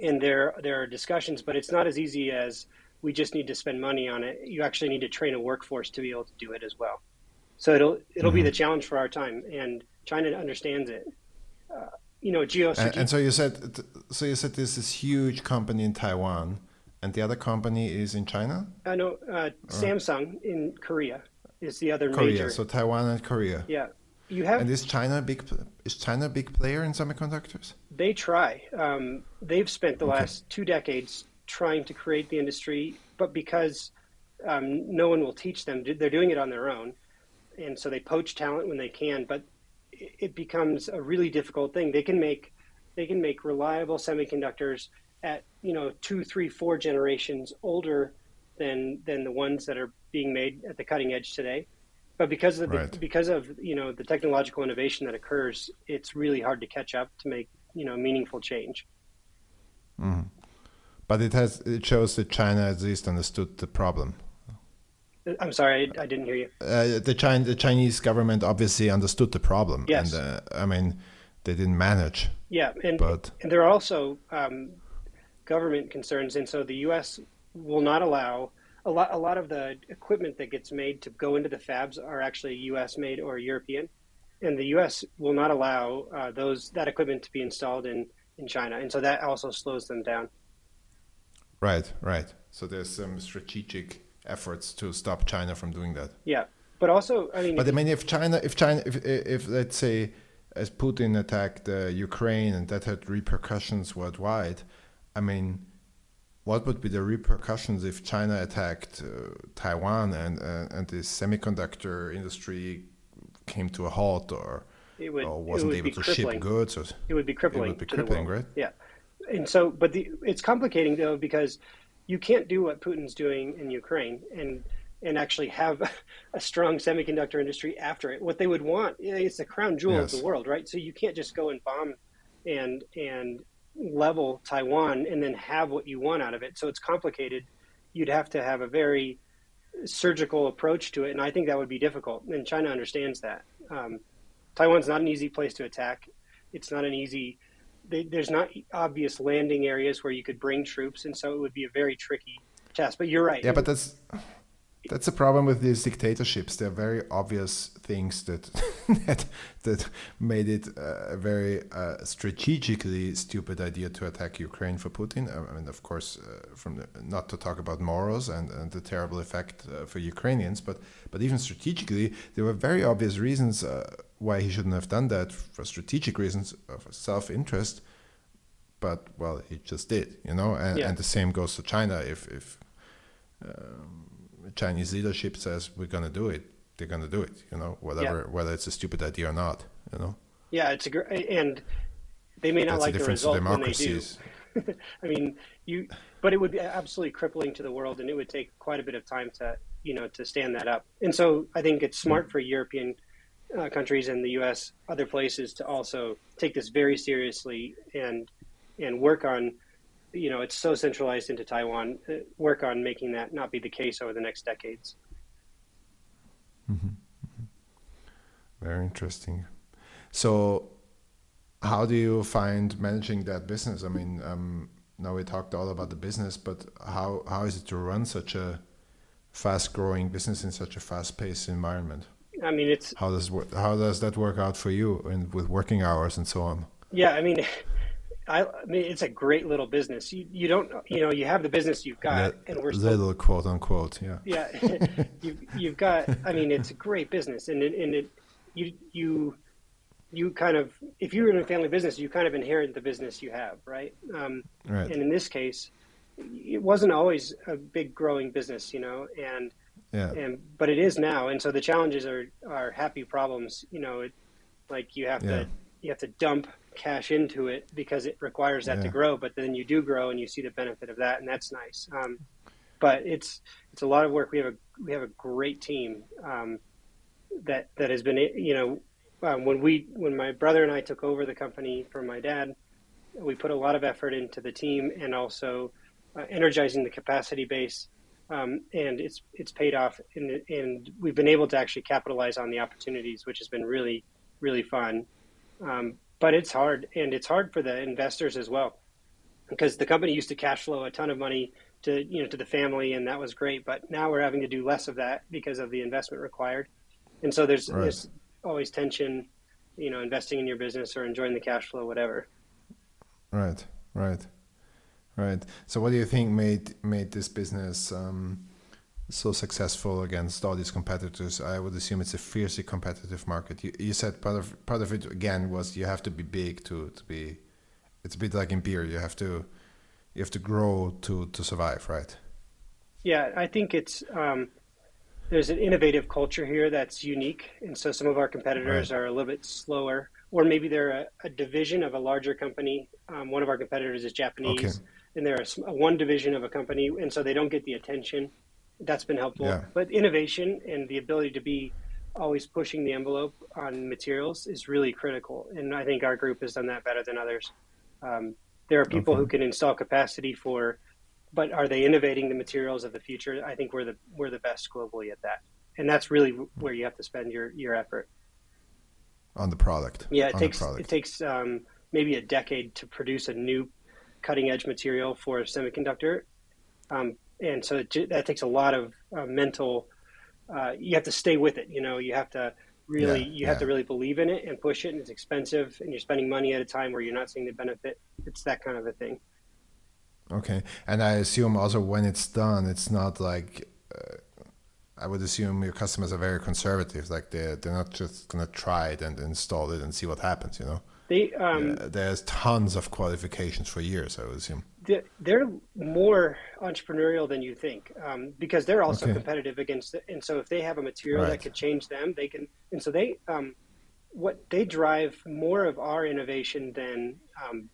Speaker 2: and there there are discussions, but it's not as easy as we just need to spend money on it. You actually need to train a workforce to be able to do it as well. So it'll it'll mm-hmm. be the challenge for our time, and China understands it. Uh, you know, geo.
Speaker 1: And, and, so you said, so you said this is huge company in Taiwan, and the other company is in China.
Speaker 2: I uh, know uh, Samsung in Korea is the other
Speaker 1: Korea,
Speaker 2: major.
Speaker 1: So Taiwan and Korea.
Speaker 2: Yeah, you have.
Speaker 1: And is China a big? Is China a big player in semiconductors?
Speaker 2: They try. Um, they've spent the okay. last two decades trying to create the industry, but because um, no one will teach them, they're doing it on their own, and so they poach talent when they can. But it becomes a really difficult thing. They can make they can make reliable semiconductors at you know two, three, four generations older than than the ones that are being made at the cutting edge today. But because of the, right. because of you know the technological innovation that occurs, it's really hard to catch up to make you know meaningful change.
Speaker 1: Mm. But it has it shows that China at least understood the problem.
Speaker 2: I'm sorry, I, I didn't hear you.
Speaker 1: Uh, the, China, the Chinese government obviously understood the problem.
Speaker 2: Yes.
Speaker 1: And, uh, I mean, they didn't manage.
Speaker 2: Yeah, and, but... and there are also um, government concerns, and so the U.S. will not allow a lot. A lot of the equipment that gets made to go into the fabs are actually U.S. made or European, and the U.S. will not allow uh, those that equipment to be installed in in China, and so that also slows them down.
Speaker 1: Right, right. So there's some strategic efforts to stop China from doing that.
Speaker 2: Yeah, but also, I mean,
Speaker 1: but I mean, if China, if China, if if let's say, as Putin attacked uh, Ukraine and that had repercussions worldwide, I mean, what would be the repercussions if China attacked uh, Taiwan and uh, and the semiconductor industry came to a halt or,
Speaker 2: would,
Speaker 1: or wasn't able to crippling. ship goods? Or,
Speaker 2: it would be crippling.
Speaker 1: It would be crippling, right?
Speaker 2: Yeah, and so, but the, it's complicating though because you can't do what Putin's doing in Ukraine and and actually have a strong semiconductor industry after it. What they would want, it's the crown jewel yes. of the world, right? So you can't just go and bomb and and level Taiwan and then have what you want out of it. So it's complicated. You'd have to have a very surgical approach to it, and I think that would be difficult. And China understands that. Um, Taiwan's not an easy place to attack. It's not an easy they, there's not obvious landing areas where you could bring troops, and so it would be a very tricky task. But you're right.
Speaker 1: Yeah, but that's that's a problem with these dictatorships. There are very obvious things that that, that made it a very uh, strategically stupid idea to attack Ukraine for Putin. I mean, of course, uh, from the, not to talk about morals and, and the terrible effect uh, for Ukrainians, but but even strategically, there were very obvious reasons uh, why he shouldn't have done that for strategic reasons of self-interest. But well, he just did, you know, and, yeah. and the same goes to China. If if um, Chinese leadership says we're going to do it, they're going to do it. You know, whatever yeah. whether it's a stupid idea or not. You know.
Speaker 2: Yeah, it's a great and they may not That's like the, the result when they do. I mean, you, but it would be absolutely crippling to the world, and it would take quite a bit of time to you know to stand that up. And so I think it's smart mm. for European uh, countries and the U.S. other places to also take this very seriously and and work on you know, it's so centralized into Taiwan. Uh, work on making that not be the case over the next decades.
Speaker 1: Mm-hmm. mm-hmm. Very interesting. So, how do you find managing that business? I mean, um, now we talked all about the business, but how how is it to run such a fast-growing business in such a fast-paced environment?
Speaker 2: I mean, it's
Speaker 1: how does how does that work out for you and with working hours and so on?
Speaker 2: Yeah, I mean, I, I, mean, it's a great little business. You you don't you know you have the business you've got,
Speaker 1: and we're still, little quote unquote, yeah.
Speaker 2: Yeah, you've you've got. I mean, it's a great business, and it, and it you you you kind of if you're in a family business, you kind of inherit the business you have, right? Um,
Speaker 1: right.
Speaker 2: And in this case, it wasn't always a big growing business, you know, and
Speaker 1: yeah.
Speaker 2: and but it is now, and so the challenges are are happy problems. You know, it, like you have yeah. to you have to dump cash into it because it requires that yeah. to grow. But then you do grow and you see the benefit of that, and that's nice. Um, but it's it's a lot of work. We have a we have a great team, um, that that has been you know um, when we when my brother and I took over the company from my dad, we put a lot of effort into the team and also uh, energizing the capacity base, um, and it's it's paid off, and, and we've been able to actually capitalize on the opportunities, which has been really really fun. Um, but it's hard, and it's hard for the investors as well, because the company used to cash flow a ton of money to you know to the family, and that was great. But now we're having to do less of that because of the investment required, and so there's right. there's always tension, you know, investing in your business or enjoying the cash flow, whatever.
Speaker 1: Right, right, right. So, what do you think made made this business um, so successful against all these competitors? I would assume it's a fiercely competitive market. You, you said part of part of it again was you have to be big to to be. It's a bit like in beer. You have to you have to grow to to survive, right?
Speaker 2: Yeah, I think it's. Um, there's an innovative culture here that's unique, and so some of our competitors right. are a little bit slower, or maybe they're a, a division of a larger company. Um, one of our competitors is Japanese, okay. and they're a, a, one division of a company, and so they don't get the attention. That's been helpful, yeah. but innovation and the ability to be always pushing the envelope on materials is really critical, and I think our group has done that better than others. Um, there are people okay. who can install capacity for but are they innovating the materials of the future? I think we're the we're the best globally at that, and that's really where you have to spend your your effort
Speaker 1: on the product.
Speaker 2: Yeah, it takes it takes um, maybe a decade to produce a new cutting edge material for a semiconductor, um, and so it, that takes a lot of uh, mental. Uh, you have to stay with it. You know, you have to really yeah, you yeah. have to really believe in it and push it. And it's expensive, and you're spending money at a time where you're not seeing the benefit. It's that kind of a thing.
Speaker 1: Okay, and I assume also when it's done, it's not like uh, I would assume your customers are very conservative. Like they they're not just gonna try it and install it and see what happens. You know,
Speaker 2: they um,
Speaker 1: there's tons of qualifications for years. I would assume
Speaker 2: they're more entrepreneurial than you think um, because they're also okay. competitive against it. And so if they have a material right. that could change them, they can. And so they um, what they drive more of our innovation than um,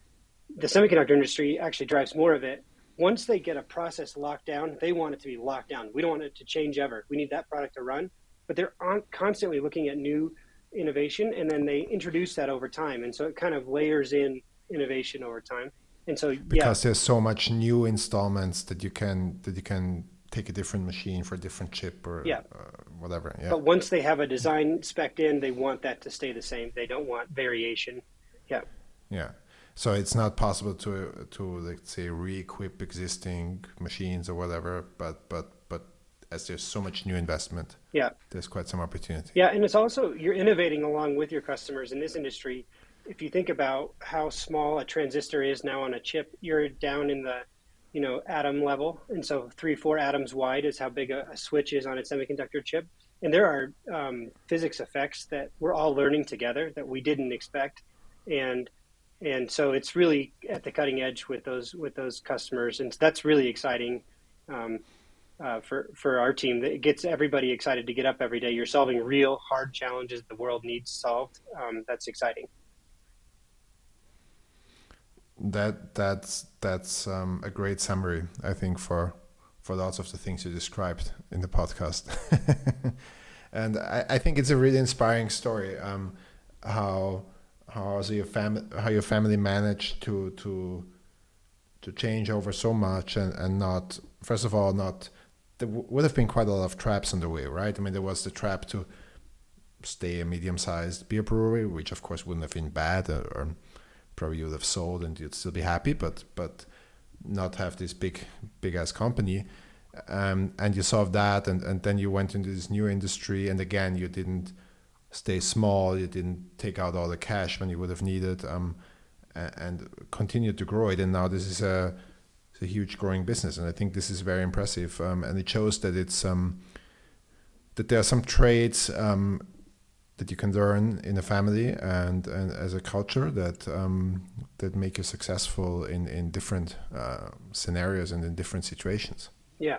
Speaker 2: the semiconductor industry actually drives more of it. Once they get a process locked down, they want it to be locked down. We don't want it to change ever. We need that product to run. But they're on, constantly looking at new innovation, and then they introduce that over time, and so it kind of layers in innovation over time. And so,
Speaker 1: because yeah. there's so much new installments that you can that you can take a different machine for a different chip or yeah. Uh, whatever. Yeah.
Speaker 2: But once they have a design spec in, they want that to stay the same. They don't want variation. Yeah.
Speaker 1: Yeah. So it's not possible to to let's say re-equip existing machines or whatever, but but but as there's so much new investment,
Speaker 2: yeah,
Speaker 1: there's quite some opportunity.
Speaker 2: Yeah, and it's also you're innovating along with your customers in this industry. If you think about how small a transistor is now on a chip, you're down in the you know atom level, and so three four atoms wide is how big a, a switch is on a semiconductor chip. And there are um, physics effects that we're all learning together that we didn't expect, and and so it's really at the cutting edge with those with those customers, and that's really exciting um, uh, for for our team. It gets everybody excited to get up every day. You're solving real hard challenges the world needs solved. Um, that's exciting.
Speaker 1: That that's that's um, a great summary, I think, for for lots of the things you described in the podcast. and I, I, think it's a really inspiring story. Um, how how your family how your family managed to to to change over so much and and not first of all not there would have been quite a lot of traps on the way right i mean there was the trap to stay a medium-sized beer brewery which of course wouldn't have been bad or, or probably you would have sold and you'd still be happy but but not have this big big ass company um, and you solved that and, and then you went into this new industry and again you didn't stay small. You didn't take out all the cash when you would have needed, um, and continue to grow it. And now this is a, a huge growing business, and I think this is very impressive. Um, and it shows that it's um, that there are some traits um, that you can learn in a family and, and as a culture that um, that make you successful in in different uh, scenarios and in different situations.
Speaker 2: Yeah,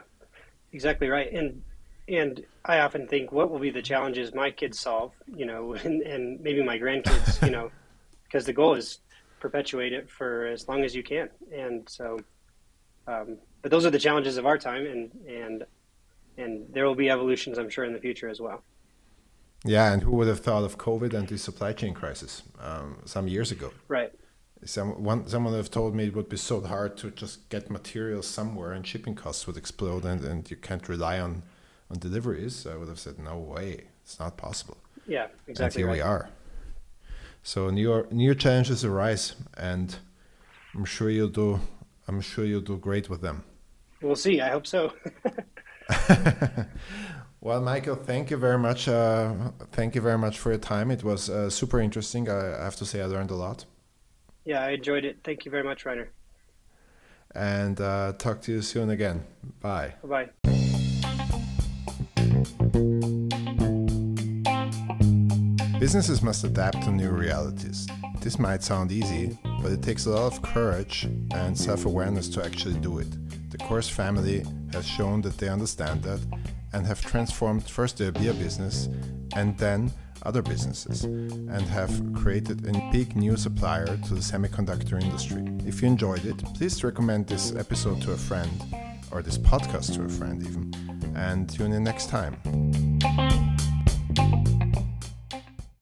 Speaker 2: exactly right. And and I often think, what will be the challenges my kids solve, you know, and, and maybe my grandkids, you know, because the goal is perpetuate it for as long as you can. And so, um, but those are the challenges of our time, and and and there will be evolutions, I'm sure, in the future as well.
Speaker 1: Yeah, and who would have thought of COVID and the supply chain crisis um, some years ago?
Speaker 2: Right.
Speaker 1: Someone, one someone would have told me it would be so hard to just get materials somewhere and shipping costs would explode and, and you can't rely on, on deliveries. I would have said, no way, it's not possible.
Speaker 2: Yeah, exactly.
Speaker 1: And here
Speaker 2: right.
Speaker 1: we are. So new new challenges arise, and I'm sure you'll do. I'm sure you'll do great with them.
Speaker 2: We'll see. I hope so.
Speaker 1: well, Michael, thank you very much. Uh, thank you very much for your time. It was uh, super interesting. I, I have to say, I learned a lot.
Speaker 2: Yeah, I enjoyed it. Thank you very much, Reiner.
Speaker 1: And uh, talk to you soon again. Bye.
Speaker 2: Bye bye.
Speaker 1: Businesses must adapt to new realities. This might sound easy, but it takes a lot of courage and self awareness to actually do it. The Coors family has shown that they understand that and have transformed first their beer business and then other businesses and have created a big new supplier to the semiconductor industry. If you enjoyed it, please recommend this episode to a friend or this podcast to a friend even and tune in next time.